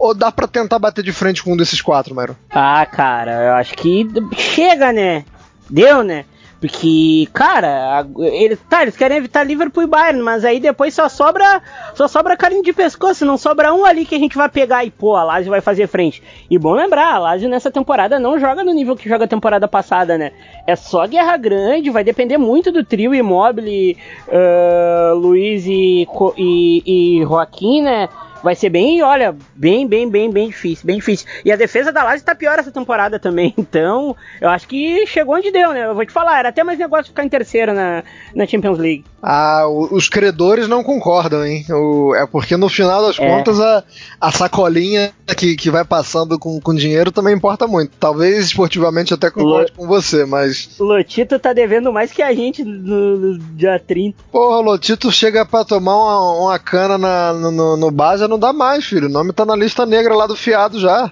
Ou dá pra tentar bater de frente com um desses quatro, Mauro?
Ah, cara, eu acho que chega, né? Deu, né? Porque, cara, ele, tá, eles querem evitar Liverpool e Bayern, mas aí depois só sobra só sobra carinho de pescoço, não sobra um ali que a gente vai pegar e, pô, a Lazio vai fazer frente. E bom lembrar, a Lazio nessa temporada não joga no nível que joga a temporada passada, né? É só guerra grande, vai depender muito do trio Immobile, uh, Luiz e, e, e Joaquim, né? Vai ser bem, olha, bem, bem, bem, bem difícil, bem difícil. E a defesa da Lazio tá pior essa temporada também, então eu acho que chegou onde deu, né? Eu vou te falar, era até mais negócio ficar em terceiro na, na Champions League.
Ah, os credores não concordam, hein? O, é porque no final das é. contas a, a sacolinha que, que vai passando com, com dinheiro também importa muito. Talvez esportivamente até concorde com você, mas.
Lotito tá devendo mais que a gente no, no dia 30.
Porra, Lotito chega pra tomar uma, uma cana na, no, no bar, já não dá mais, filho. O nome tá na lista negra lá do fiado já.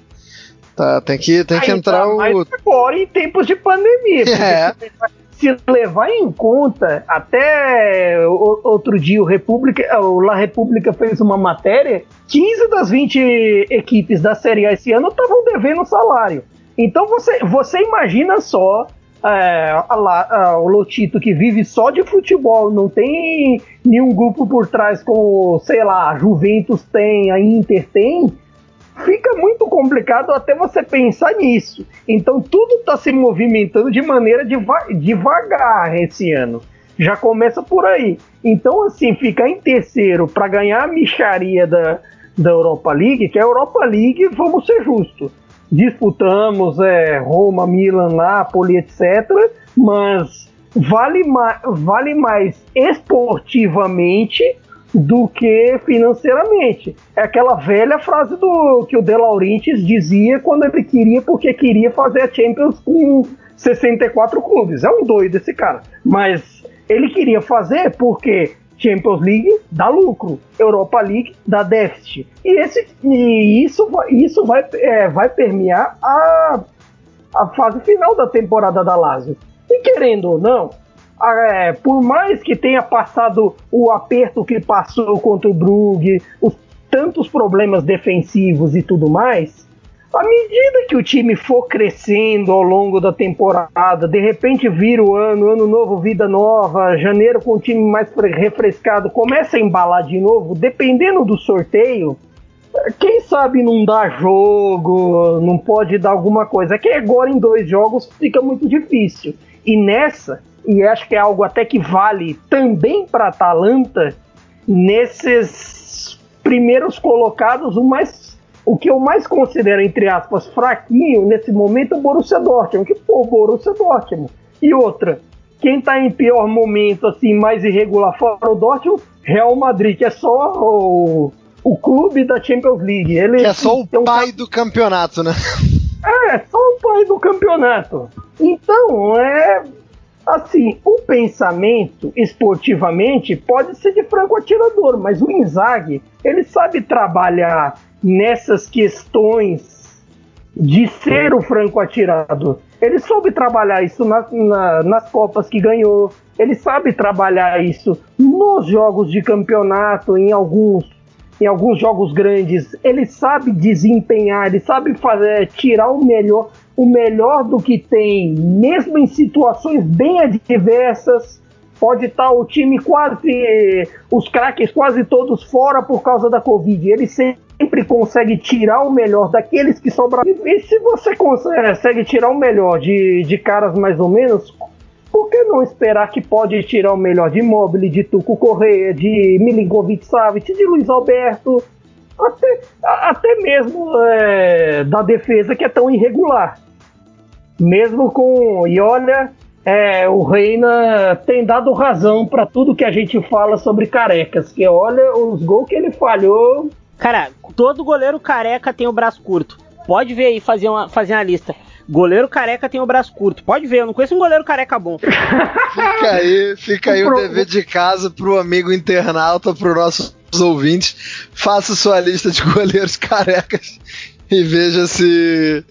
Tá, tem que, tem que entrar tá, o.
Agora em tempos de pandemia. É. Se levar em conta, até outro dia o República, o La República fez uma matéria, 15 das 20 equipes da Série A esse ano estavam devendo salário. Então você, você imagina só é, a, a, o Lotito que vive só de futebol, não tem nenhum grupo por trás como, sei lá, a Juventus tem, a Inter tem, fica muito complicado até você pensar nisso. Então tudo está se movimentando de maneira deva devagar esse ano. Já começa por aí. Então, assim, ficar em terceiro para ganhar a micharia da, da Europa League, que a Europa League, vamos ser justos, disputamos é, Roma, Milan, Napoli, etc. Mas vale, ma vale mais esportivamente do que financeiramente. É aquela velha frase do que o De Laurentiis dizia quando ele queria, porque queria fazer a Champions com 64 clubes. É um doido esse cara. Mas ele queria fazer porque Champions League dá lucro, Europa League dá déficit. E, esse, e isso, isso vai, é, vai permear a, a fase final da temporada da Lazio. E querendo ou não, é, por mais que tenha passado o aperto que passou contra o Brugge, os tantos problemas defensivos e tudo mais, à medida que o time for crescendo ao longo da temporada, de repente vira o ano, ano novo, vida nova, janeiro com o time mais refrescado, começa a embalar de novo, dependendo do sorteio, quem sabe não dá jogo, não pode dar alguma coisa. É que agora em dois jogos fica muito difícil. E nessa, e acho que é algo até que vale também para Atalanta, nesses primeiros colocados, o mais o que eu mais considero, entre aspas, fraquinho nesse momento é o Borussia Dortmund, que pô, Borussia Dortmund. E outra, quem tá em pior momento, assim, mais irregular fora o Dortmund, Real Madrid, que é só o, o clube da Champions League. Ele
que é só o um pai do campeonato, né?
É, só o pai do campeonato. Então, é. Assim, o pensamento esportivamente pode ser de franco atirador, mas o Inzaghi, ele sabe trabalhar nessas questões de ser o franco atirador. Ele soube trabalhar isso na, na, nas Copas que ganhou, ele sabe trabalhar isso nos jogos de campeonato, em alguns, em alguns jogos grandes. Ele sabe desempenhar, ele sabe fazer, tirar o melhor, o melhor do que tem, mesmo em situações bem adversas. Pode estar o time quase, os craques quase todos fora por causa da Covid. Ele sempre sempre consegue tirar o melhor daqueles que sobraram. E se você consegue tirar o melhor de, de caras mais ou menos, por que não esperar que pode tirar o melhor de Mobile, de Tuco Correia, de Milinkovic Savic, de Luiz Alberto, até, até mesmo é, da defesa que é tão irregular. Mesmo com. E olha, é, o Reina tem dado razão para tudo que a gente fala sobre carecas. Que olha, os gols que ele falhou
Cara, todo goleiro careca tem o braço curto. Pode ver aí, fazer uma, fazer uma lista. Goleiro careca tem o braço curto. Pode ver, eu não conheço um goleiro careca bom.
fica aí, fica aí o dever de casa pro amigo internauta, pro nossos ouvintes. Faça sua lista de goleiros carecas e veja se.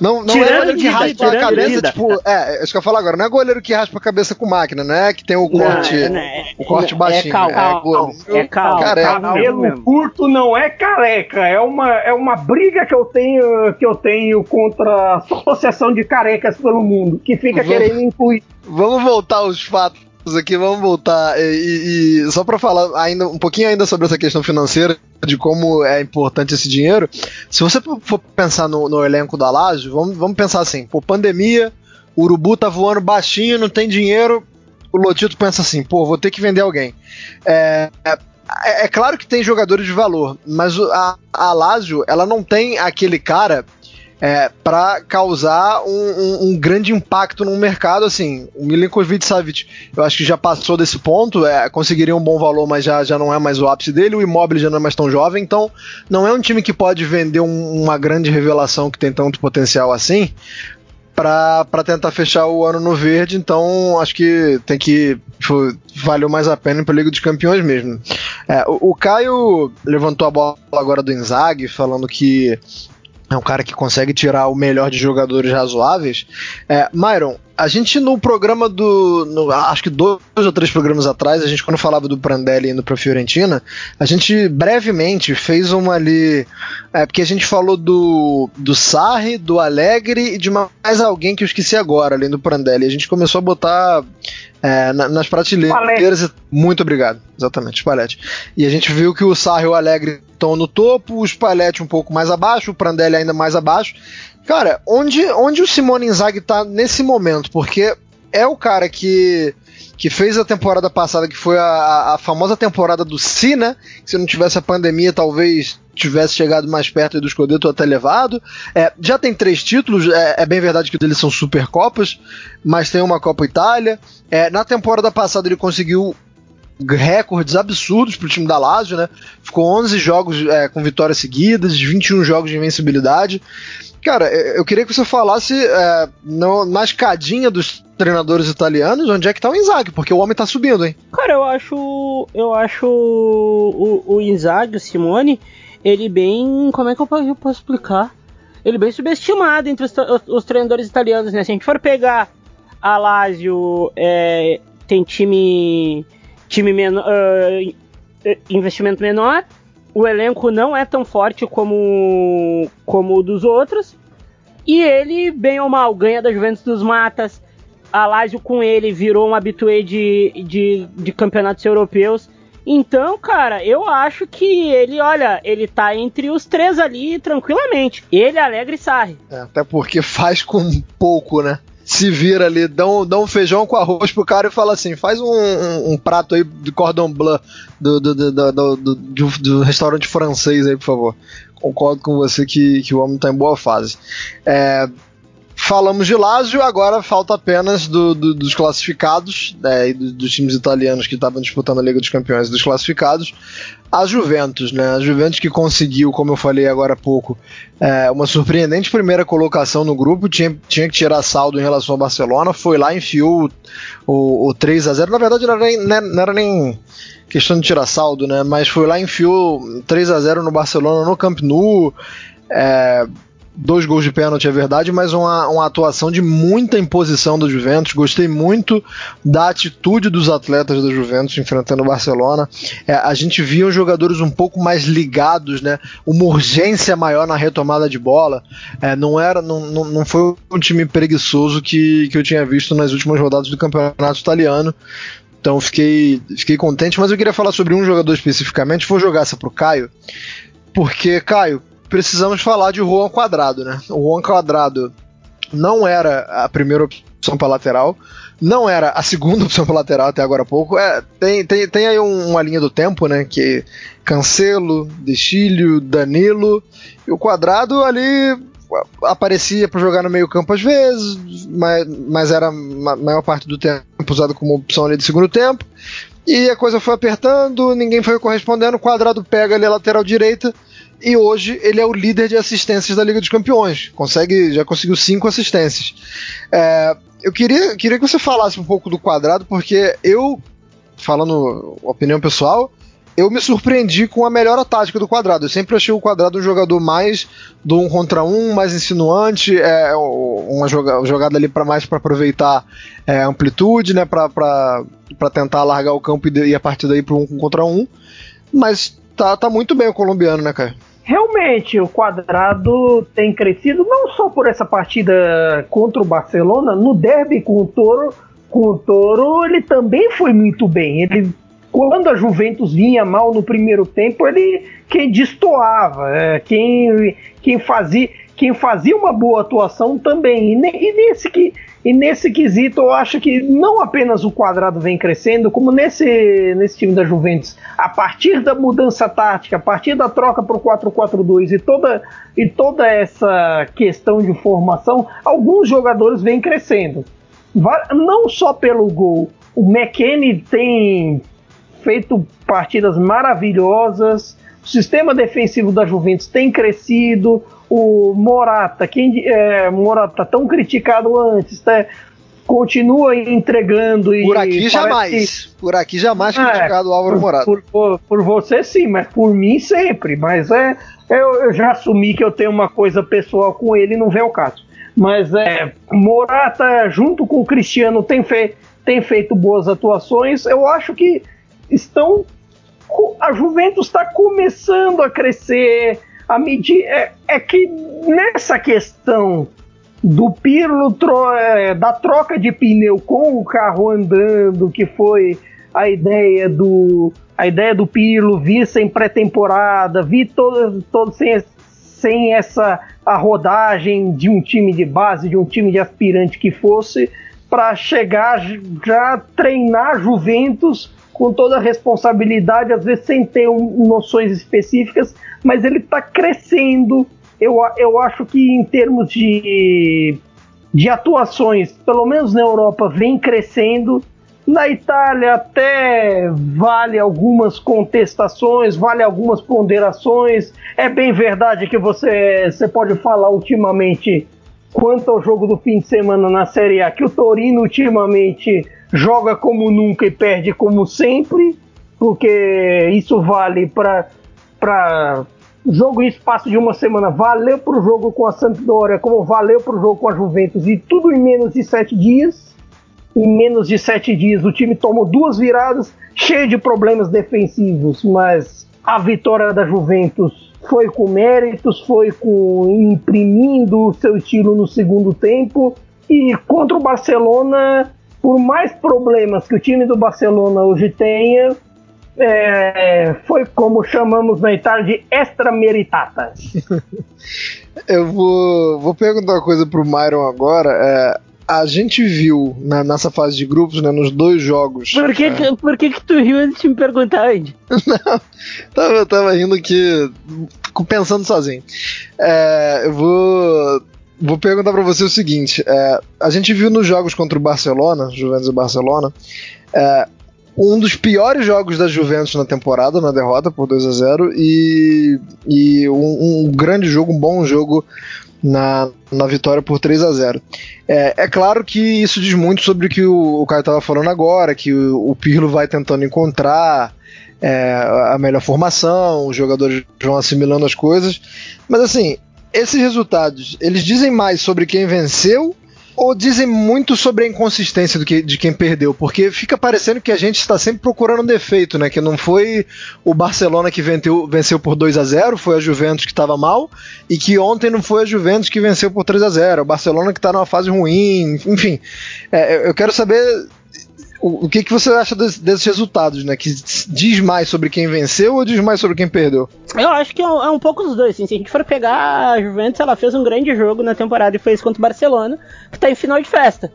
Não, não é goleiro que raspa a cabeça, vida. tipo. É, é, isso que eu falo agora, não é goleiro que raspa a cabeça com máquina, não é que tem o corte. Não, não, é, o corte baixinho. É
calma, é, calma, é calma, careca. Cabelo curto não é careca, é uma, é uma briga que eu tenho que eu tenho contra a Associação de Carecas pelo Mundo, que fica vamos, querendo incluir.
Vamos voltar aos fatos aqui, vamos voltar. E, e só para falar ainda um pouquinho ainda sobre essa questão financeira, de como é importante esse dinheiro. Se você for pensar no, no elenco da Laje, vamos, vamos pensar assim: pô, pandemia, o Urubu tá voando baixinho, não tem dinheiro. O Lotito pensa assim: pô, vou ter que vender alguém. É, é, é claro que tem jogadores de valor, mas a, a Lazio, ela não tem aquele cara é, para causar um, um, um, grande impacto no mercado. Assim, o Milinkovic Savic, eu acho que já passou desse ponto, é, conseguiria um bom valor, mas já, já não é mais o ápice dele. O Immobile já não é mais tão jovem, então não é um time que pode vender um, uma grande revelação que tem tanto potencial assim. Para tentar fechar o ano no verde, então acho que tem que. Tipo, valeu mais a pena para a Liga dos Campeões mesmo. É, o, o Caio levantou a bola agora do Inzaghi, falando que é um cara que consegue tirar o melhor de jogadores razoáveis. É, Myron, a gente no programa do. No, acho que dois ou três programas atrás, a gente, quando falava do Prandelli indo pra Fiorentina, a gente brevemente fez uma ali. É, porque a gente falou do, do Sarri, do Alegre e de mais alguém que eu esqueci agora, além do Prandelli. A gente começou a botar é, nas prateleiras. Muito obrigado, exatamente, Spalletti. E a gente viu que o Sarri e o Alegre estão no topo, o Spalletti um pouco mais abaixo, o Prandelli ainda mais abaixo. Cara, onde, onde o Simone Inzaghi tá nesse momento? Porque é o cara que que fez a temporada passada, que foi a, a famosa temporada do Si, né? Se não tivesse a pandemia, talvez tivesse chegado mais perto do Scudetto até levado. É, já tem três títulos, é, é, bem verdade que eles são Supercopas, mas tem uma Copa Itália. É, na temporada passada ele conseguiu recordes absurdos para o time da Lazio, né? Ficou 11 jogos é, com vitórias seguidas, 21 jogos de invencibilidade. Cara, eu queria que você falasse é, no, na escadinha dos treinadores italianos, onde é que tá o Inzaghi, porque o homem tá subindo, hein?
Cara, eu acho. Eu acho o, o Inzaghi, o Simone, ele bem. Como é que eu posso explicar? Ele bem subestimado entre os, os treinadores italianos, né? Se a gente for pegar a Lazio, é, tem time. Time menor. Uh, investimento menor o elenco não é tão forte como, como o dos outros. E ele, bem ou mal, ganha da Juventus dos Matas. A Lazio com ele virou um habitué de, de, de campeonatos europeus. Então, cara, eu acho que ele, olha, ele tá entre os três ali tranquilamente. Ele, Alegre e Sarri.
É, até porque faz com pouco, né? Se vira ali, dá um, dá um feijão com arroz pro cara e fala assim: faz um, um, um prato aí de cordon do, do, do, do, do restaurante francês aí, por favor. Concordo com você que, que o homem tá em boa fase. É, Falamos de Lazio, agora falta apenas do, do, dos classificados, né, e do, dos times italianos que estavam disputando a Liga dos Campeões dos classificados, a Juventus, né? A Juventus que conseguiu, como eu falei agora há pouco, é, uma surpreendente primeira colocação no grupo, tinha, tinha que tirar saldo em relação ao Barcelona, foi lá, enfiou o, o 3 a 0 Na verdade, não era nem, né, não era nem questão de tirar saldo, né? Mas foi lá, enfiou 3 a 0 no Barcelona no Camp Nou. É, dois gols de pênalti, é verdade, mas uma, uma atuação de muita imposição do Juventus. Gostei muito da atitude dos atletas da Juventus enfrentando o Barcelona. É, a gente via os jogadores um pouco mais ligados, né? Uma urgência maior na retomada de bola. É, não era, não, não, não foi um time preguiçoso que, que eu tinha visto nas últimas rodadas do campeonato italiano. Então fiquei, fiquei contente, mas eu queria falar sobre um jogador especificamente. Vou jogar essa pro Caio, porque, Caio, precisamos falar de Juan Quadrado, né? O Juan Quadrado não era a primeira opção para lateral, não era a segunda opção para lateral até agora há pouco. É, tem, tem, tem aí um, uma linha do tempo, né? Que Cancelo, Destilho, Danilo e o Quadrado ali aparecia para jogar no meio campo às vezes, mas, mas era a maior parte do tempo usado como opção ali de segundo tempo. E a coisa foi apertando, ninguém foi correspondendo. O quadrado pega ali a lateral direita e hoje ele é o líder de assistências da Liga dos Campeões. Consegue, já conseguiu cinco assistências. É, eu queria, queria que você falasse um pouco do quadrado, porque eu, falando opinião pessoal, eu me surpreendi com a melhor tática do quadrado. Eu sempre achei o quadrado um jogador mais do um contra um, mais insinuante, é uma jogada, jogada ali para mais para aproveitar é, amplitude, né, para tentar largar o campo e, e a partir daí para um contra um. Mas tá, tá muito bem o colombiano, né, cara?
Realmente, o quadrado tem crescido não só por essa partida contra o Barcelona, no derby com o Toro, com o Toro ele também foi muito bem. Ele quando a Juventus vinha mal no primeiro tempo, ele quem destoava, é, quem, quem, fazia, quem fazia uma boa atuação também. E, e, nesse, que, e nesse quesito, eu acho que não apenas o quadrado vem crescendo, como nesse, nesse time da Juventus, a partir da mudança tática, a partir da troca para o 4-4-2 e toda, e toda essa questão de formação, alguns jogadores vêm crescendo. Não só pelo gol. O McKennie tem feito partidas maravilhosas. O sistema defensivo da Juventus tem crescido. O Morata, quem é, Morata tão criticado antes, tá, continua entregando e
por aqui jamais, que, por aqui jamais é, criticado o Álvaro Morata.
Por, por, por, você sim, mas por mim sempre. Mas é, eu, eu, já assumi que eu tenho uma coisa pessoal com ele, não vem o caso. Mas é, Morata junto com o Cristiano tem, fe, tem feito boas atuações. Eu acho que estão. A Juventus está começando a crescer. A medir, é, é que nessa questão do Pirlo tro, é, da troca de pneu com o carro andando, que foi a ideia do a ideia do Pirlo vir sem pré-temporada, vir todo, todo sem, sem essa a rodagem de um time de base, de um time de aspirante que fosse, para chegar já treinar Juventus com toda a responsabilidade, às vezes sem ter um, noções específicas, mas ele está crescendo. Eu, eu acho que em termos de, de atuações, pelo menos na Europa, vem crescendo. Na Itália até vale algumas contestações, vale algumas ponderações. É bem verdade que você, você pode falar ultimamente quanto ao jogo do fim de semana na Série A, que o Torino ultimamente joga como nunca e perde como sempre, porque isso vale para jogo em espaço de uma semana, valeu para o jogo com a Sampdoria, como valeu para o jogo com a Juventus, e tudo em menos de sete dias. Em menos de sete dias, o time tomou duas viradas, cheio de problemas defensivos, mas a vitória da Juventus foi com méritos, foi com imprimindo o seu estilo no segundo tempo. E contra o Barcelona, por mais problemas que o time do Barcelona hoje tenha, é, foi como chamamos na Itália de extra meritata.
Eu vou, vou perguntar uma coisa pro Myron agora. É, a gente viu na, nessa fase de grupos, né, nos dois jogos.
Por que, é... por que, que tu riu antes de me perguntar, Ed?
Não, tava, tava rindo aqui, pensando sozinho. É, eu vou, vou perguntar para você o seguinte: é, a gente viu nos jogos contra o Barcelona, Juventus e Barcelona, é, um dos piores jogos da Juventus na temporada, na derrota por 2 a 0 e, e um, um grande jogo, um bom jogo na, na vitória por 3 a 0 é, é claro que isso diz muito sobre o que o, o Caio estava falando agora, que o, o Pirlo vai tentando encontrar é, a melhor formação, os jogadores vão assimilando as coisas, mas assim, esses resultados, eles dizem mais sobre quem venceu ou dizem muito sobre a inconsistência do que, de quem perdeu, porque fica parecendo que a gente está sempre procurando um defeito, né? Que não foi o Barcelona que venceu, venceu por 2 a 0 foi a Juventus que estava mal, e que ontem não foi a Juventus que venceu por 3 a 0 o Barcelona que está numa fase ruim, enfim. É, eu quero saber o, que, que você acha des, desses resultados, né? Que diz mais sobre quem venceu ou diz mais sobre quem perdeu?
Eu acho que é um, é um pouco dos dois. Assim, se a gente for pegar a Juventus, ela fez um grande jogo na temporada e fez contra o Barcelona, que está em final de festa.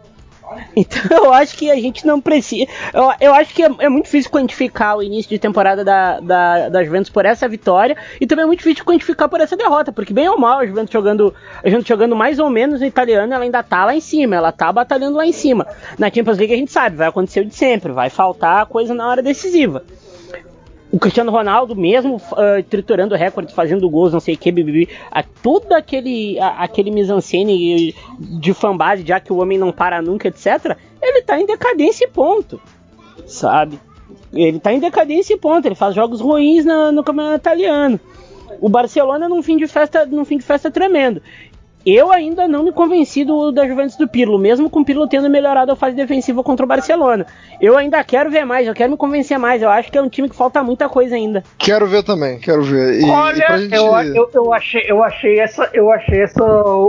Então eu acho que a gente não precisa. Eu, eu acho que é, é, muito difícil quantificar o início de temporada da, da, da Juventus por essa vitória. E também é muito difícil quantificar por essa derrota. Porque, bem ou mal, a Juventus jogando, a Juventus jogando mais ou menos no italiano, ela ainda tá lá em cima. Ela tá batalhando lá em cima. Na Champions League a gente sabe, vai acontecer o de sempre. Vai faltar coisa na hora decisiva o Cristiano Ronaldo, mesmo uh, triturando recordes, fazendo gols, não sei o que, bibi, a, todo aquele, a, aquele mise-en-scène de fanbase, já que o homem não para nunca, etc., ele tá em decadência e ponto. Sabe? Ele tá em decadência e ponto. Ele faz jogos ruins na, no campeonato italiano. O Barcelona num fim de festa, num fim de festa tremendo. Eu ainda não me convenci do, da Juventus do Pirlo, mesmo com o Pirlo tendo melhorado a fase defensiva contra o Barcelona. Eu ainda quero ver mais, eu quero me convencer mais. Eu acho que é um time que falta muita coisa ainda.
Quero ver também, quero ver.
E, Olha, e gente... eu, eu, eu, achei, eu, achei essa, eu achei essa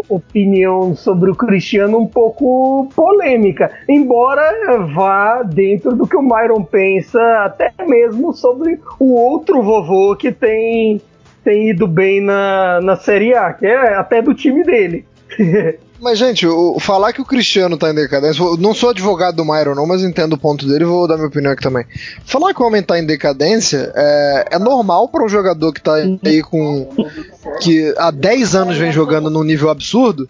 opinião sobre o Cristiano um pouco polêmica, embora vá dentro do que o Myron pensa, até mesmo sobre o outro vovô que tem tem ido bem na, na Série A, que é até do time dele.
Mas, gente, o, falar que o Cristiano tá em decadência. Não sou advogado do Myron, não, mas entendo o ponto dele e vou dar minha opinião aqui também. Falar que o homem tá em decadência é, é normal para um jogador que tá aí com. que há 10 anos vem jogando num nível absurdo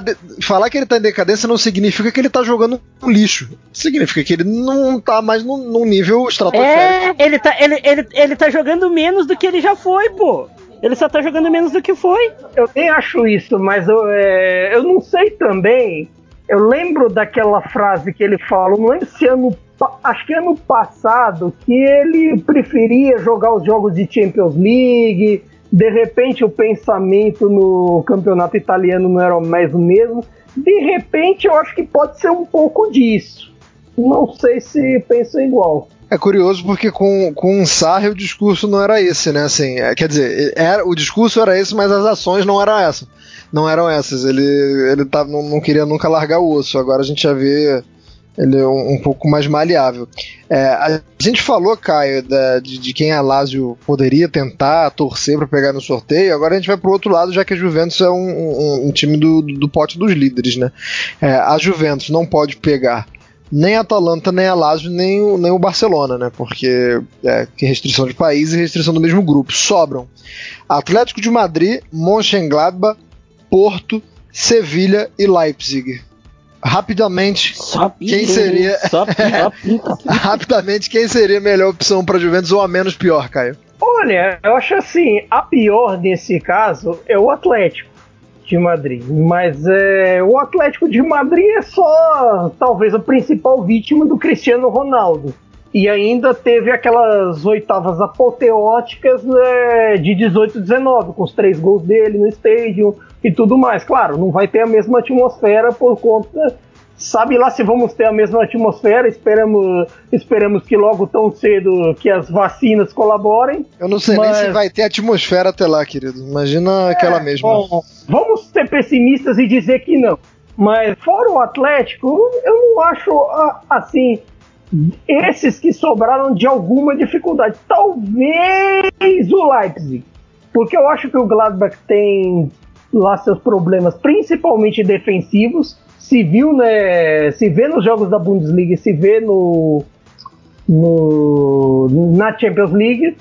de... falar que ele tá em decadência não significa que ele tá jogando um lixo. Significa que ele não tá mais num, num nível estratosférico.
É, ele tá, ele, ele, ele tá jogando menos do que ele já foi, pô. Ele só tá jogando menos do que foi.
Eu nem acho isso, mas eu, é, eu não sei também. Eu lembro daquela frase que ele falou, não lembro se ano. Acho que ano passado, que ele preferia jogar os jogos de Champions League, de repente o pensamento no campeonato italiano não era mais o mesmo. De repente eu acho que pode ser um pouco disso. Não sei se pensam igual.
É curioso porque com, com o Sarri o discurso não era esse, né? Assim, é, quer dizer, era, o discurso era esse, mas as ações não eram essas. Não eram essas. Ele, ele tá, não, não queria nunca largar o osso. Agora a gente já vê Ele é um, um pouco mais maleável. É, a gente falou, Caio, da, de, de, quem a Lazio poderia tentar torcer para pegar no sorteio. Agora a gente vai pro outro lado, já que a Juventus é um, um, um time do, do, pote dos líderes, né? É, a Juventus não pode pegar nem a Atalanta, nem a Lazio, nem o, nem o Barcelona, né? Porque é restrição de país e restrição do mesmo grupo. Sobram Atlético de Madrid, Mönchengladbach, Porto, Sevilha e Leipzig rapidamente
só
quem seria rapidamente quem seria a melhor opção para Juventus ou a menos pior, Caio?
Olha, eu acho assim, a pior nesse caso é o Atlético de Madrid, mas é, o Atlético de Madrid é só talvez a principal vítima do Cristiano Ronaldo. E ainda teve aquelas oitavas apoteóticas né, de 18 19, com os três gols dele no estádio, e tudo mais. Claro, não vai ter a mesma atmosfera por conta. Sabe lá se vamos ter a mesma atmosfera, esperamos, esperamos que logo tão cedo que as vacinas colaborem.
Eu não sei mas... nem se vai ter atmosfera até lá, querido. Imagina é, aquela mesma. Bom,
vamos ser pessimistas e dizer que não. Mas fora o Atlético, eu não acho assim esses que sobraram de alguma dificuldade. Talvez o Leipzig. Porque eu acho que o Gladbach tem lá seus problemas, principalmente defensivos. Se viu, né? Se vê nos jogos da Bundesliga, se vê no, no na Champions League.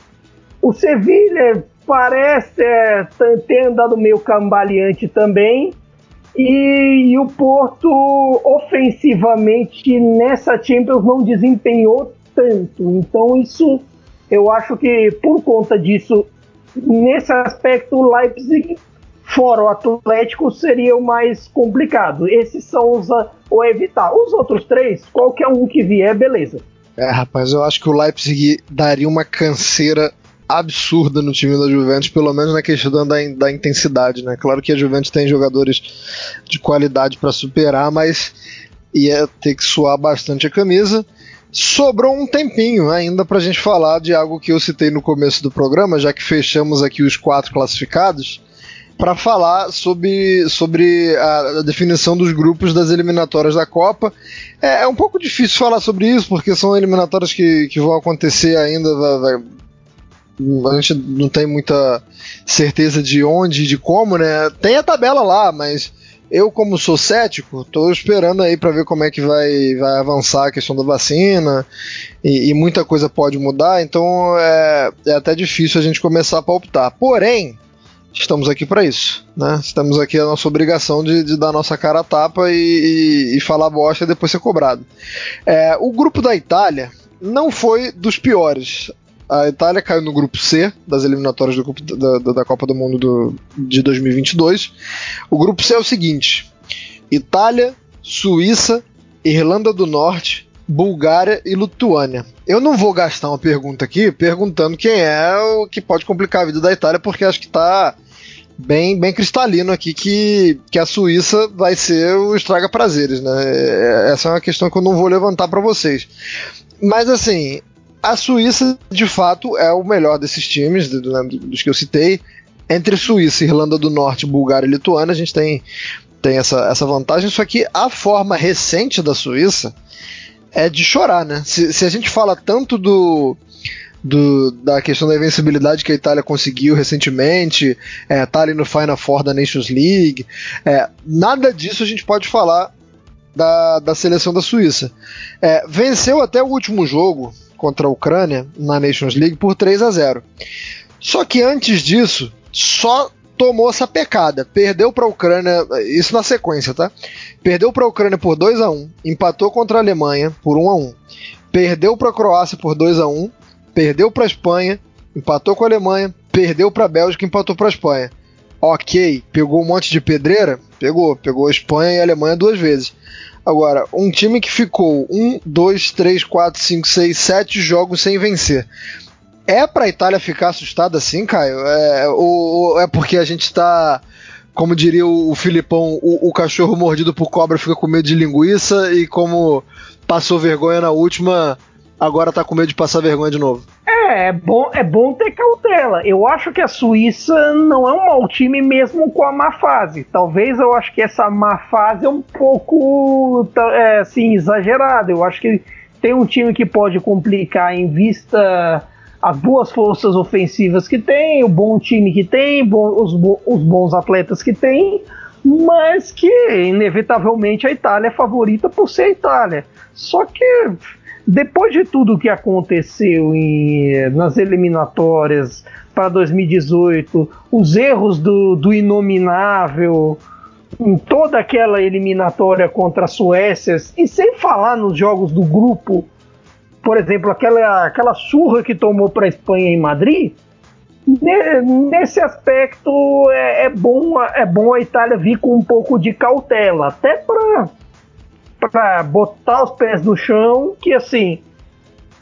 O Sevilla parece é, ter andado meio cambaleante também. E, e, o Porto, ofensivamente, nessa Champions não desempenhou tanto. Então, isso eu acho que por conta disso, nesse aspecto, o Leipzig Fora o Atlético seria o mais complicado. Esses são os a, o evitar. Os outros três, qualquer um que vier, beleza.
É, rapaz, eu acho que o Leipzig daria uma canseira absurda no time da Juventus, pelo menos na questão da, da intensidade, né? Claro que a Juventus tem jogadores de qualidade para superar, mas ia ter que suar bastante a camisa. Sobrou um tempinho ainda para a gente falar de algo que eu citei no começo do programa, já que fechamos aqui os quatro classificados para falar sobre, sobre a, definição dos grupos das eliminatórias da Copa. É, é, um pouco difícil falar sobre isso, porque são eliminatórias que, que vão acontecer ainda. A gente não tem muita certeza de onde e de como, né? Tem a tabela lá, mas eu, como sou cético, estou esperando aí para ver como é que vai, vai avançar a questão da vacina e, e muita coisa pode mudar, então é, é até difícil a gente começar a palpitar. Porém, estamos aqui para isso, né? Estamos aqui a nossa obrigação de, de dar nossa cara a tapa e, e, e falar bosta e depois ser cobrado. É, o grupo da Itália não foi dos piores. A Itália caiu no grupo C das eliminatórias do, da, da, Copa do Mundo do, de 2022. O grupo C é o seguinte: Itália, Suíça, Irlanda do Norte, Bulgária e Lituânia. Eu não vou gastar uma pergunta aqui perguntando quem é o que pode complicar a vida da Itália, porque acho que está bem, bem cristalino aqui que, que a Suíça vai ser o estraga prazeres, né? É, essa é uma questão que eu não vou levantar para vocês. Mas assim, a Suíça de fato é o melhor desses times, dos que eu citei. Entre Suíça, Irlanda do Norte, Bulgária e Lituânia, a gente tem, tem essa, essa vantagem. Só que a forma recente da Suíça é de chorar, né? Se, se a gente fala tanto do, do, da questão da invencibilidade que a Itália conseguiu recentemente, é, tá ali no Final Four da Nations League, é, nada disso a gente pode falar da, da seleção da Suíça. É, venceu até o último jogo contra a Ucrânia na Nations League por 3 a 0. Só que antes disso, só tomou essa pecada. Perdeu para a Ucrânia, isso na sequência, tá? Perdeu para a Ucrânia por 2 a 1, empatou contra a Alemanha por 1 a 1. Perdeu para a Croácia por 2 a 1, perdeu para a Espanha, empatou com a Alemanha, perdeu para a Bélgica, empatou para a Espanha. OK, pegou um monte de pedreira? Pegou, pegou a Espanha e a Alemanha duas vezes. Agora, um time que ficou 1, 2, 3, 4, 5, 6, 7 jogos sem vencer. É pra Itália ficar assustada assim, Caio? É, ou, é porque a gente tá. Como diria o, Filipão, o, o, cachorro mordido por cobra fica com medo de linguiça e como passou vergonha na última, agora tá com medo de passar vergonha de novo.
É, É, bom, é bom ter cautela. Eu acho que a Suíça não é um mau time mesmo com a má fase. Talvez eu acho que essa má fase é um pouco é, assim, exagerada. Eu acho que tem um time que pode complicar em vista as boas forças ofensivas que tem, o bom time que tem, os, os bons atletas que tem, mas que inevitavelmente a Itália é favorita por ser a Itália. Só que depois de tudo que aconteceu em, nas eliminatórias para 2018, os erros do, do inominável, em toda aquela eliminatória contra a Suécia, e sem falar nos jogos do grupo, por exemplo, aquela, aquela surra que tomou para a Espanha em Madrid, nesse aspecto é, é, bom, é bom a Itália vir com um pouco de cautela, até para para botar os pés no chão, que assim,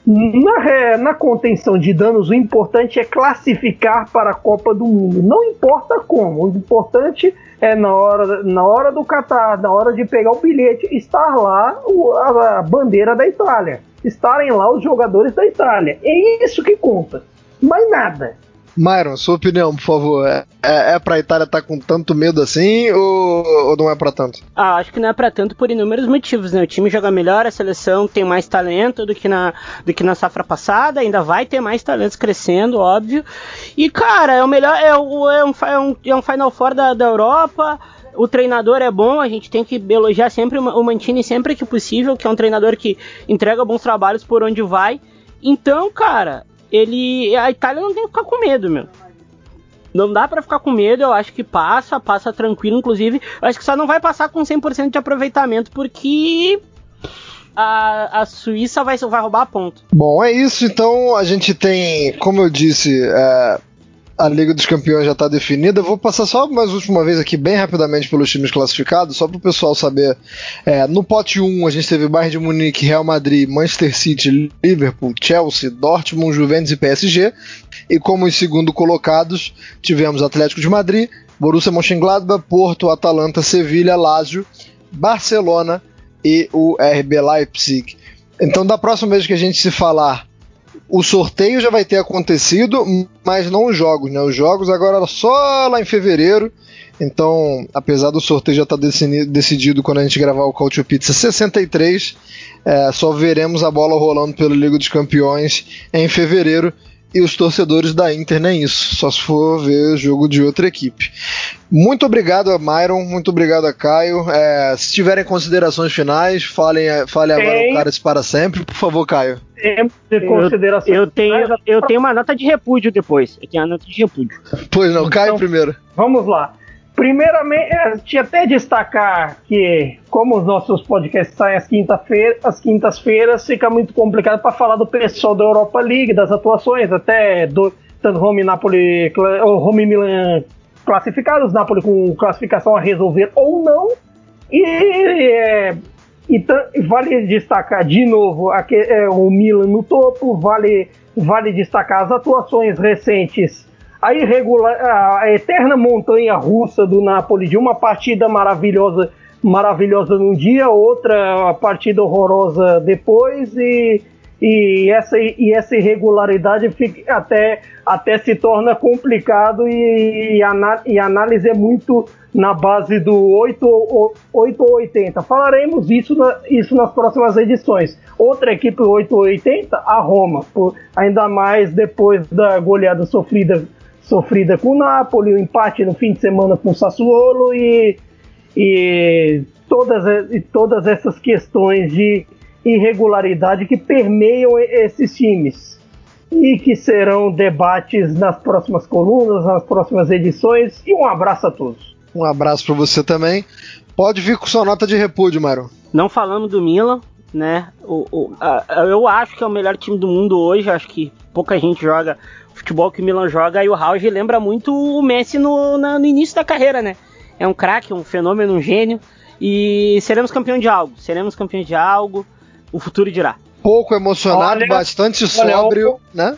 na, na contenção de danos, o importante é classificar para a Copa do Mundo. Não importa como, o importante é na hora, na hora do Catar, na hora de pegar o bilhete, estar lá a, a bandeira da Itália. Estarem lá os jogadores da Itália. É isso que conta. Mais nada.
Myron, sua opinião, por favor. É, é, é pra Itália estar tá com tanto medo assim ou, ou não é pra tanto?
Ah, acho que não é pra tanto por inúmeros motivos, né? O time joga melhor, a seleção tem mais talento do que na, do que na safra passada, ainda vai ter mais talentos crescendo, óbvio. E, cara, é o melhor, é, é, um, é, um, é um Final Four da, da Europa. O treinador é bom, a gente tem que elogiar sempre o Mantini sempre que possível, que é um treinador que entrega bons trabalhos por onde vai. Então, cara, ele. A Itália não tem que ficar com medo, meu. Não dá para ficar com medo, eu acho que passa, passa tranquilo, inclusive. Eu acho que só não vai passar com 100% de aproveitamento, porque a, a Suíça vai, vai roubar ponto.
Bom, é isso. Então a gente tem, como eu disse, é, a Liga dos Campeões já está definida. Vou passar só mais última vez aqui, bem rapidamente, pelos times classificados, só para o pessoal saber. É, no pote 1, a gente teve Bayern de Munique, Real Madrid, Manchester City, Liverpool, Chelsea, Dortmund, Juventus e PSG. E como os segundo colocados, tivemos Atlético de Madrid, Borussia Mönchengladbach, Porto, Atalanta, Sevilha, Lazio, Barcelona e o RB Leipzig. Então, da próxima vez que a gente se falar o sorteio já vai ter acontecido, mas não os jogos, né? Os jogos agora só lá em fevereiro. Então, apesar do sorteio já estar tá decidido quando a gente gravar o Culture Pizza 63, é, só veremos a bola rolando pelo Liga dos Campeões em fevereiro e os torcedores da Inter nem isso, só se for ver jogo de outra equipe. Muito obrigado a Myron, muito obrigado a Caio. É, se tiverem considerações finais, falem, falem agora o Caras para sempre, por favor, Caio.
considerações eu, eu tenho, eu tenho uma nota de repúdio depois. Eu tenho a nota de repúdio.
Pois não, Caio então, primeiro.
Vamos lá. Primeiramente, é, tinha até destacar que, como os nossos podcasts saem às, às quintas-feiras, fica muito complicado para falar do pessoal da Europa League, das atuações, até do, tanto Rome Napoli, ou Rome Milan classificados, Napoli com classificação a resolver ou não. E, é, e vale destacar de novo aqui, é, o Milan no topo, vale, vale destacar as atuações recentes a irregular, a eterna montanha russa do Napoli de uma partida maravilhosa, maravilhosa num dia, outra partida horrorosa depois e, e essa e essa irregularidade fica, até até se torna complicado e, e, a, e análise é muito na base do 8, 8 ou 80. Falaremos isso, na, isso nas próximas edições. Outra equipe 8 ou 80, a Roma, por, ainda mais depois da goleada sofrida sofrida com o Napoli, o empate no fim de semana com o Sassuolo e, e, todas, e todas essas questões de irregularidade que permeiam esses times e que serão debates nas próximas colunas, nas próximas edições. E um abraço a todos.
Um abraço para você também. Pode vir com sua nota de repúdio, Mário.
Não falamos do Milan, né? O, o, a, eu acho que é o melhor time do mundo hoje. Acho que pouca gente joga futebol que o Milan joga e o Rauge lembra muito o Messi no, na, no início da carreira, né? É um craque, um fenômeno, um gênio. E seremos campeão de algo. Seremos campeão de algo. O futuro dirá.
Pouco emocionado, olha, olha, sóbrio, né?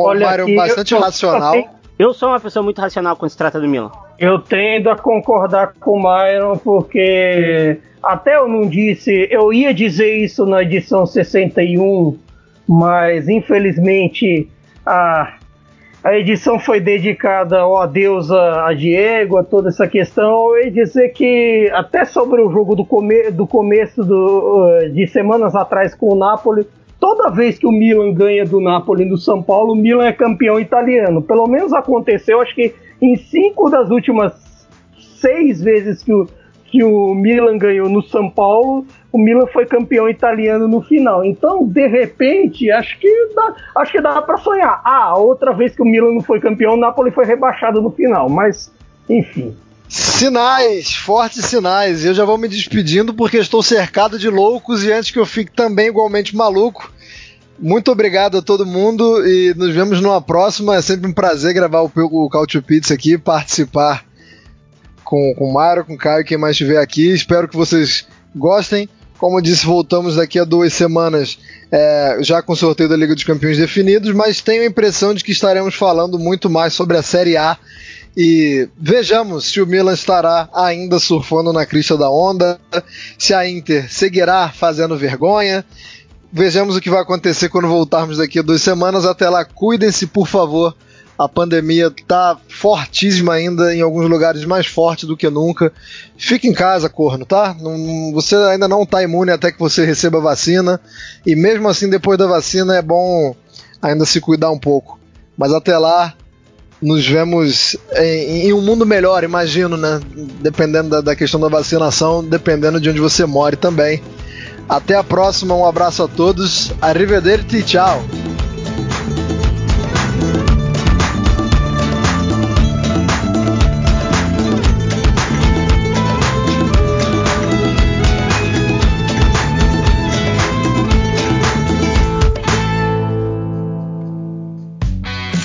Olha, Mário bastante eu, racional. Eu,
eu sou uma pessoa muito racional quando se trata do Milan.
Eu tendo a concordar com o Myron, porque até eu não disse, eu ia dizer isso na edição 61, mas infelizmente a, a edição foi dedicada ao adeus a, a Diego, a toda essa questão. Ia dizer que até sobre o jogo do, come, do começo do, de semanas atrás com o Napoli, toda vez que o Milan ganha do Napoli no São Paulo, o Milan é campeão italiano. Pelo menos aconteceu, acho que em cinco das últimas seis vezes que o, que o Milan ganhou no São Paulo, o Milan foi campeão italiano no final. Então, de repente, acho que dá, acho que dá para sonhar. Ah, outra vez que o Milan não foi campeão, o Napoli foi rebaixado no final. Mas, enfim.
Sinais, fortes sinais. Eu já vou me despedindo porque estou cercado de loucos e antes que eu fique também igualmente maluco. Muito obrigado a todo mundo e nos vemos numa próxima. É sempre um prazer gravar o, o Cautio Pizza aqui, participar com, com o Mário, com o Caio, quem mais estiver aqui. Espero que vocês gostem. Como eu disse, voltamos daqui a duas semanas é, já com o sorteio da Liga dos Campeões definidos, mas tenho a impressão de que estaremos falando muito mais sobre a Série A e vejamos se o Milan estará ainda surfando na crista da onda, se a Inter seguirá fazendo vergonha. Vejamos o que vai acontecer quando voltarmos daqui a duas semanas. Até lá, cuidem-se, por favor a pandemia tá fortíssima ainda, em alguns lugares mais forte do que nunca. Fique em casa, corno, tá? Não, você ainda não tá imune até que você receba a vacina. E mesmo assim, depois da vacina, é bom ainda se cuidar um pouco. Mas até lá, nos vemos em, em um mundo melhor, imagino, né? Dependendo da, da questão da vacinação, dependendo de onde você mora também. Até a próxima, um abraço a todos, arrivederci e tchau!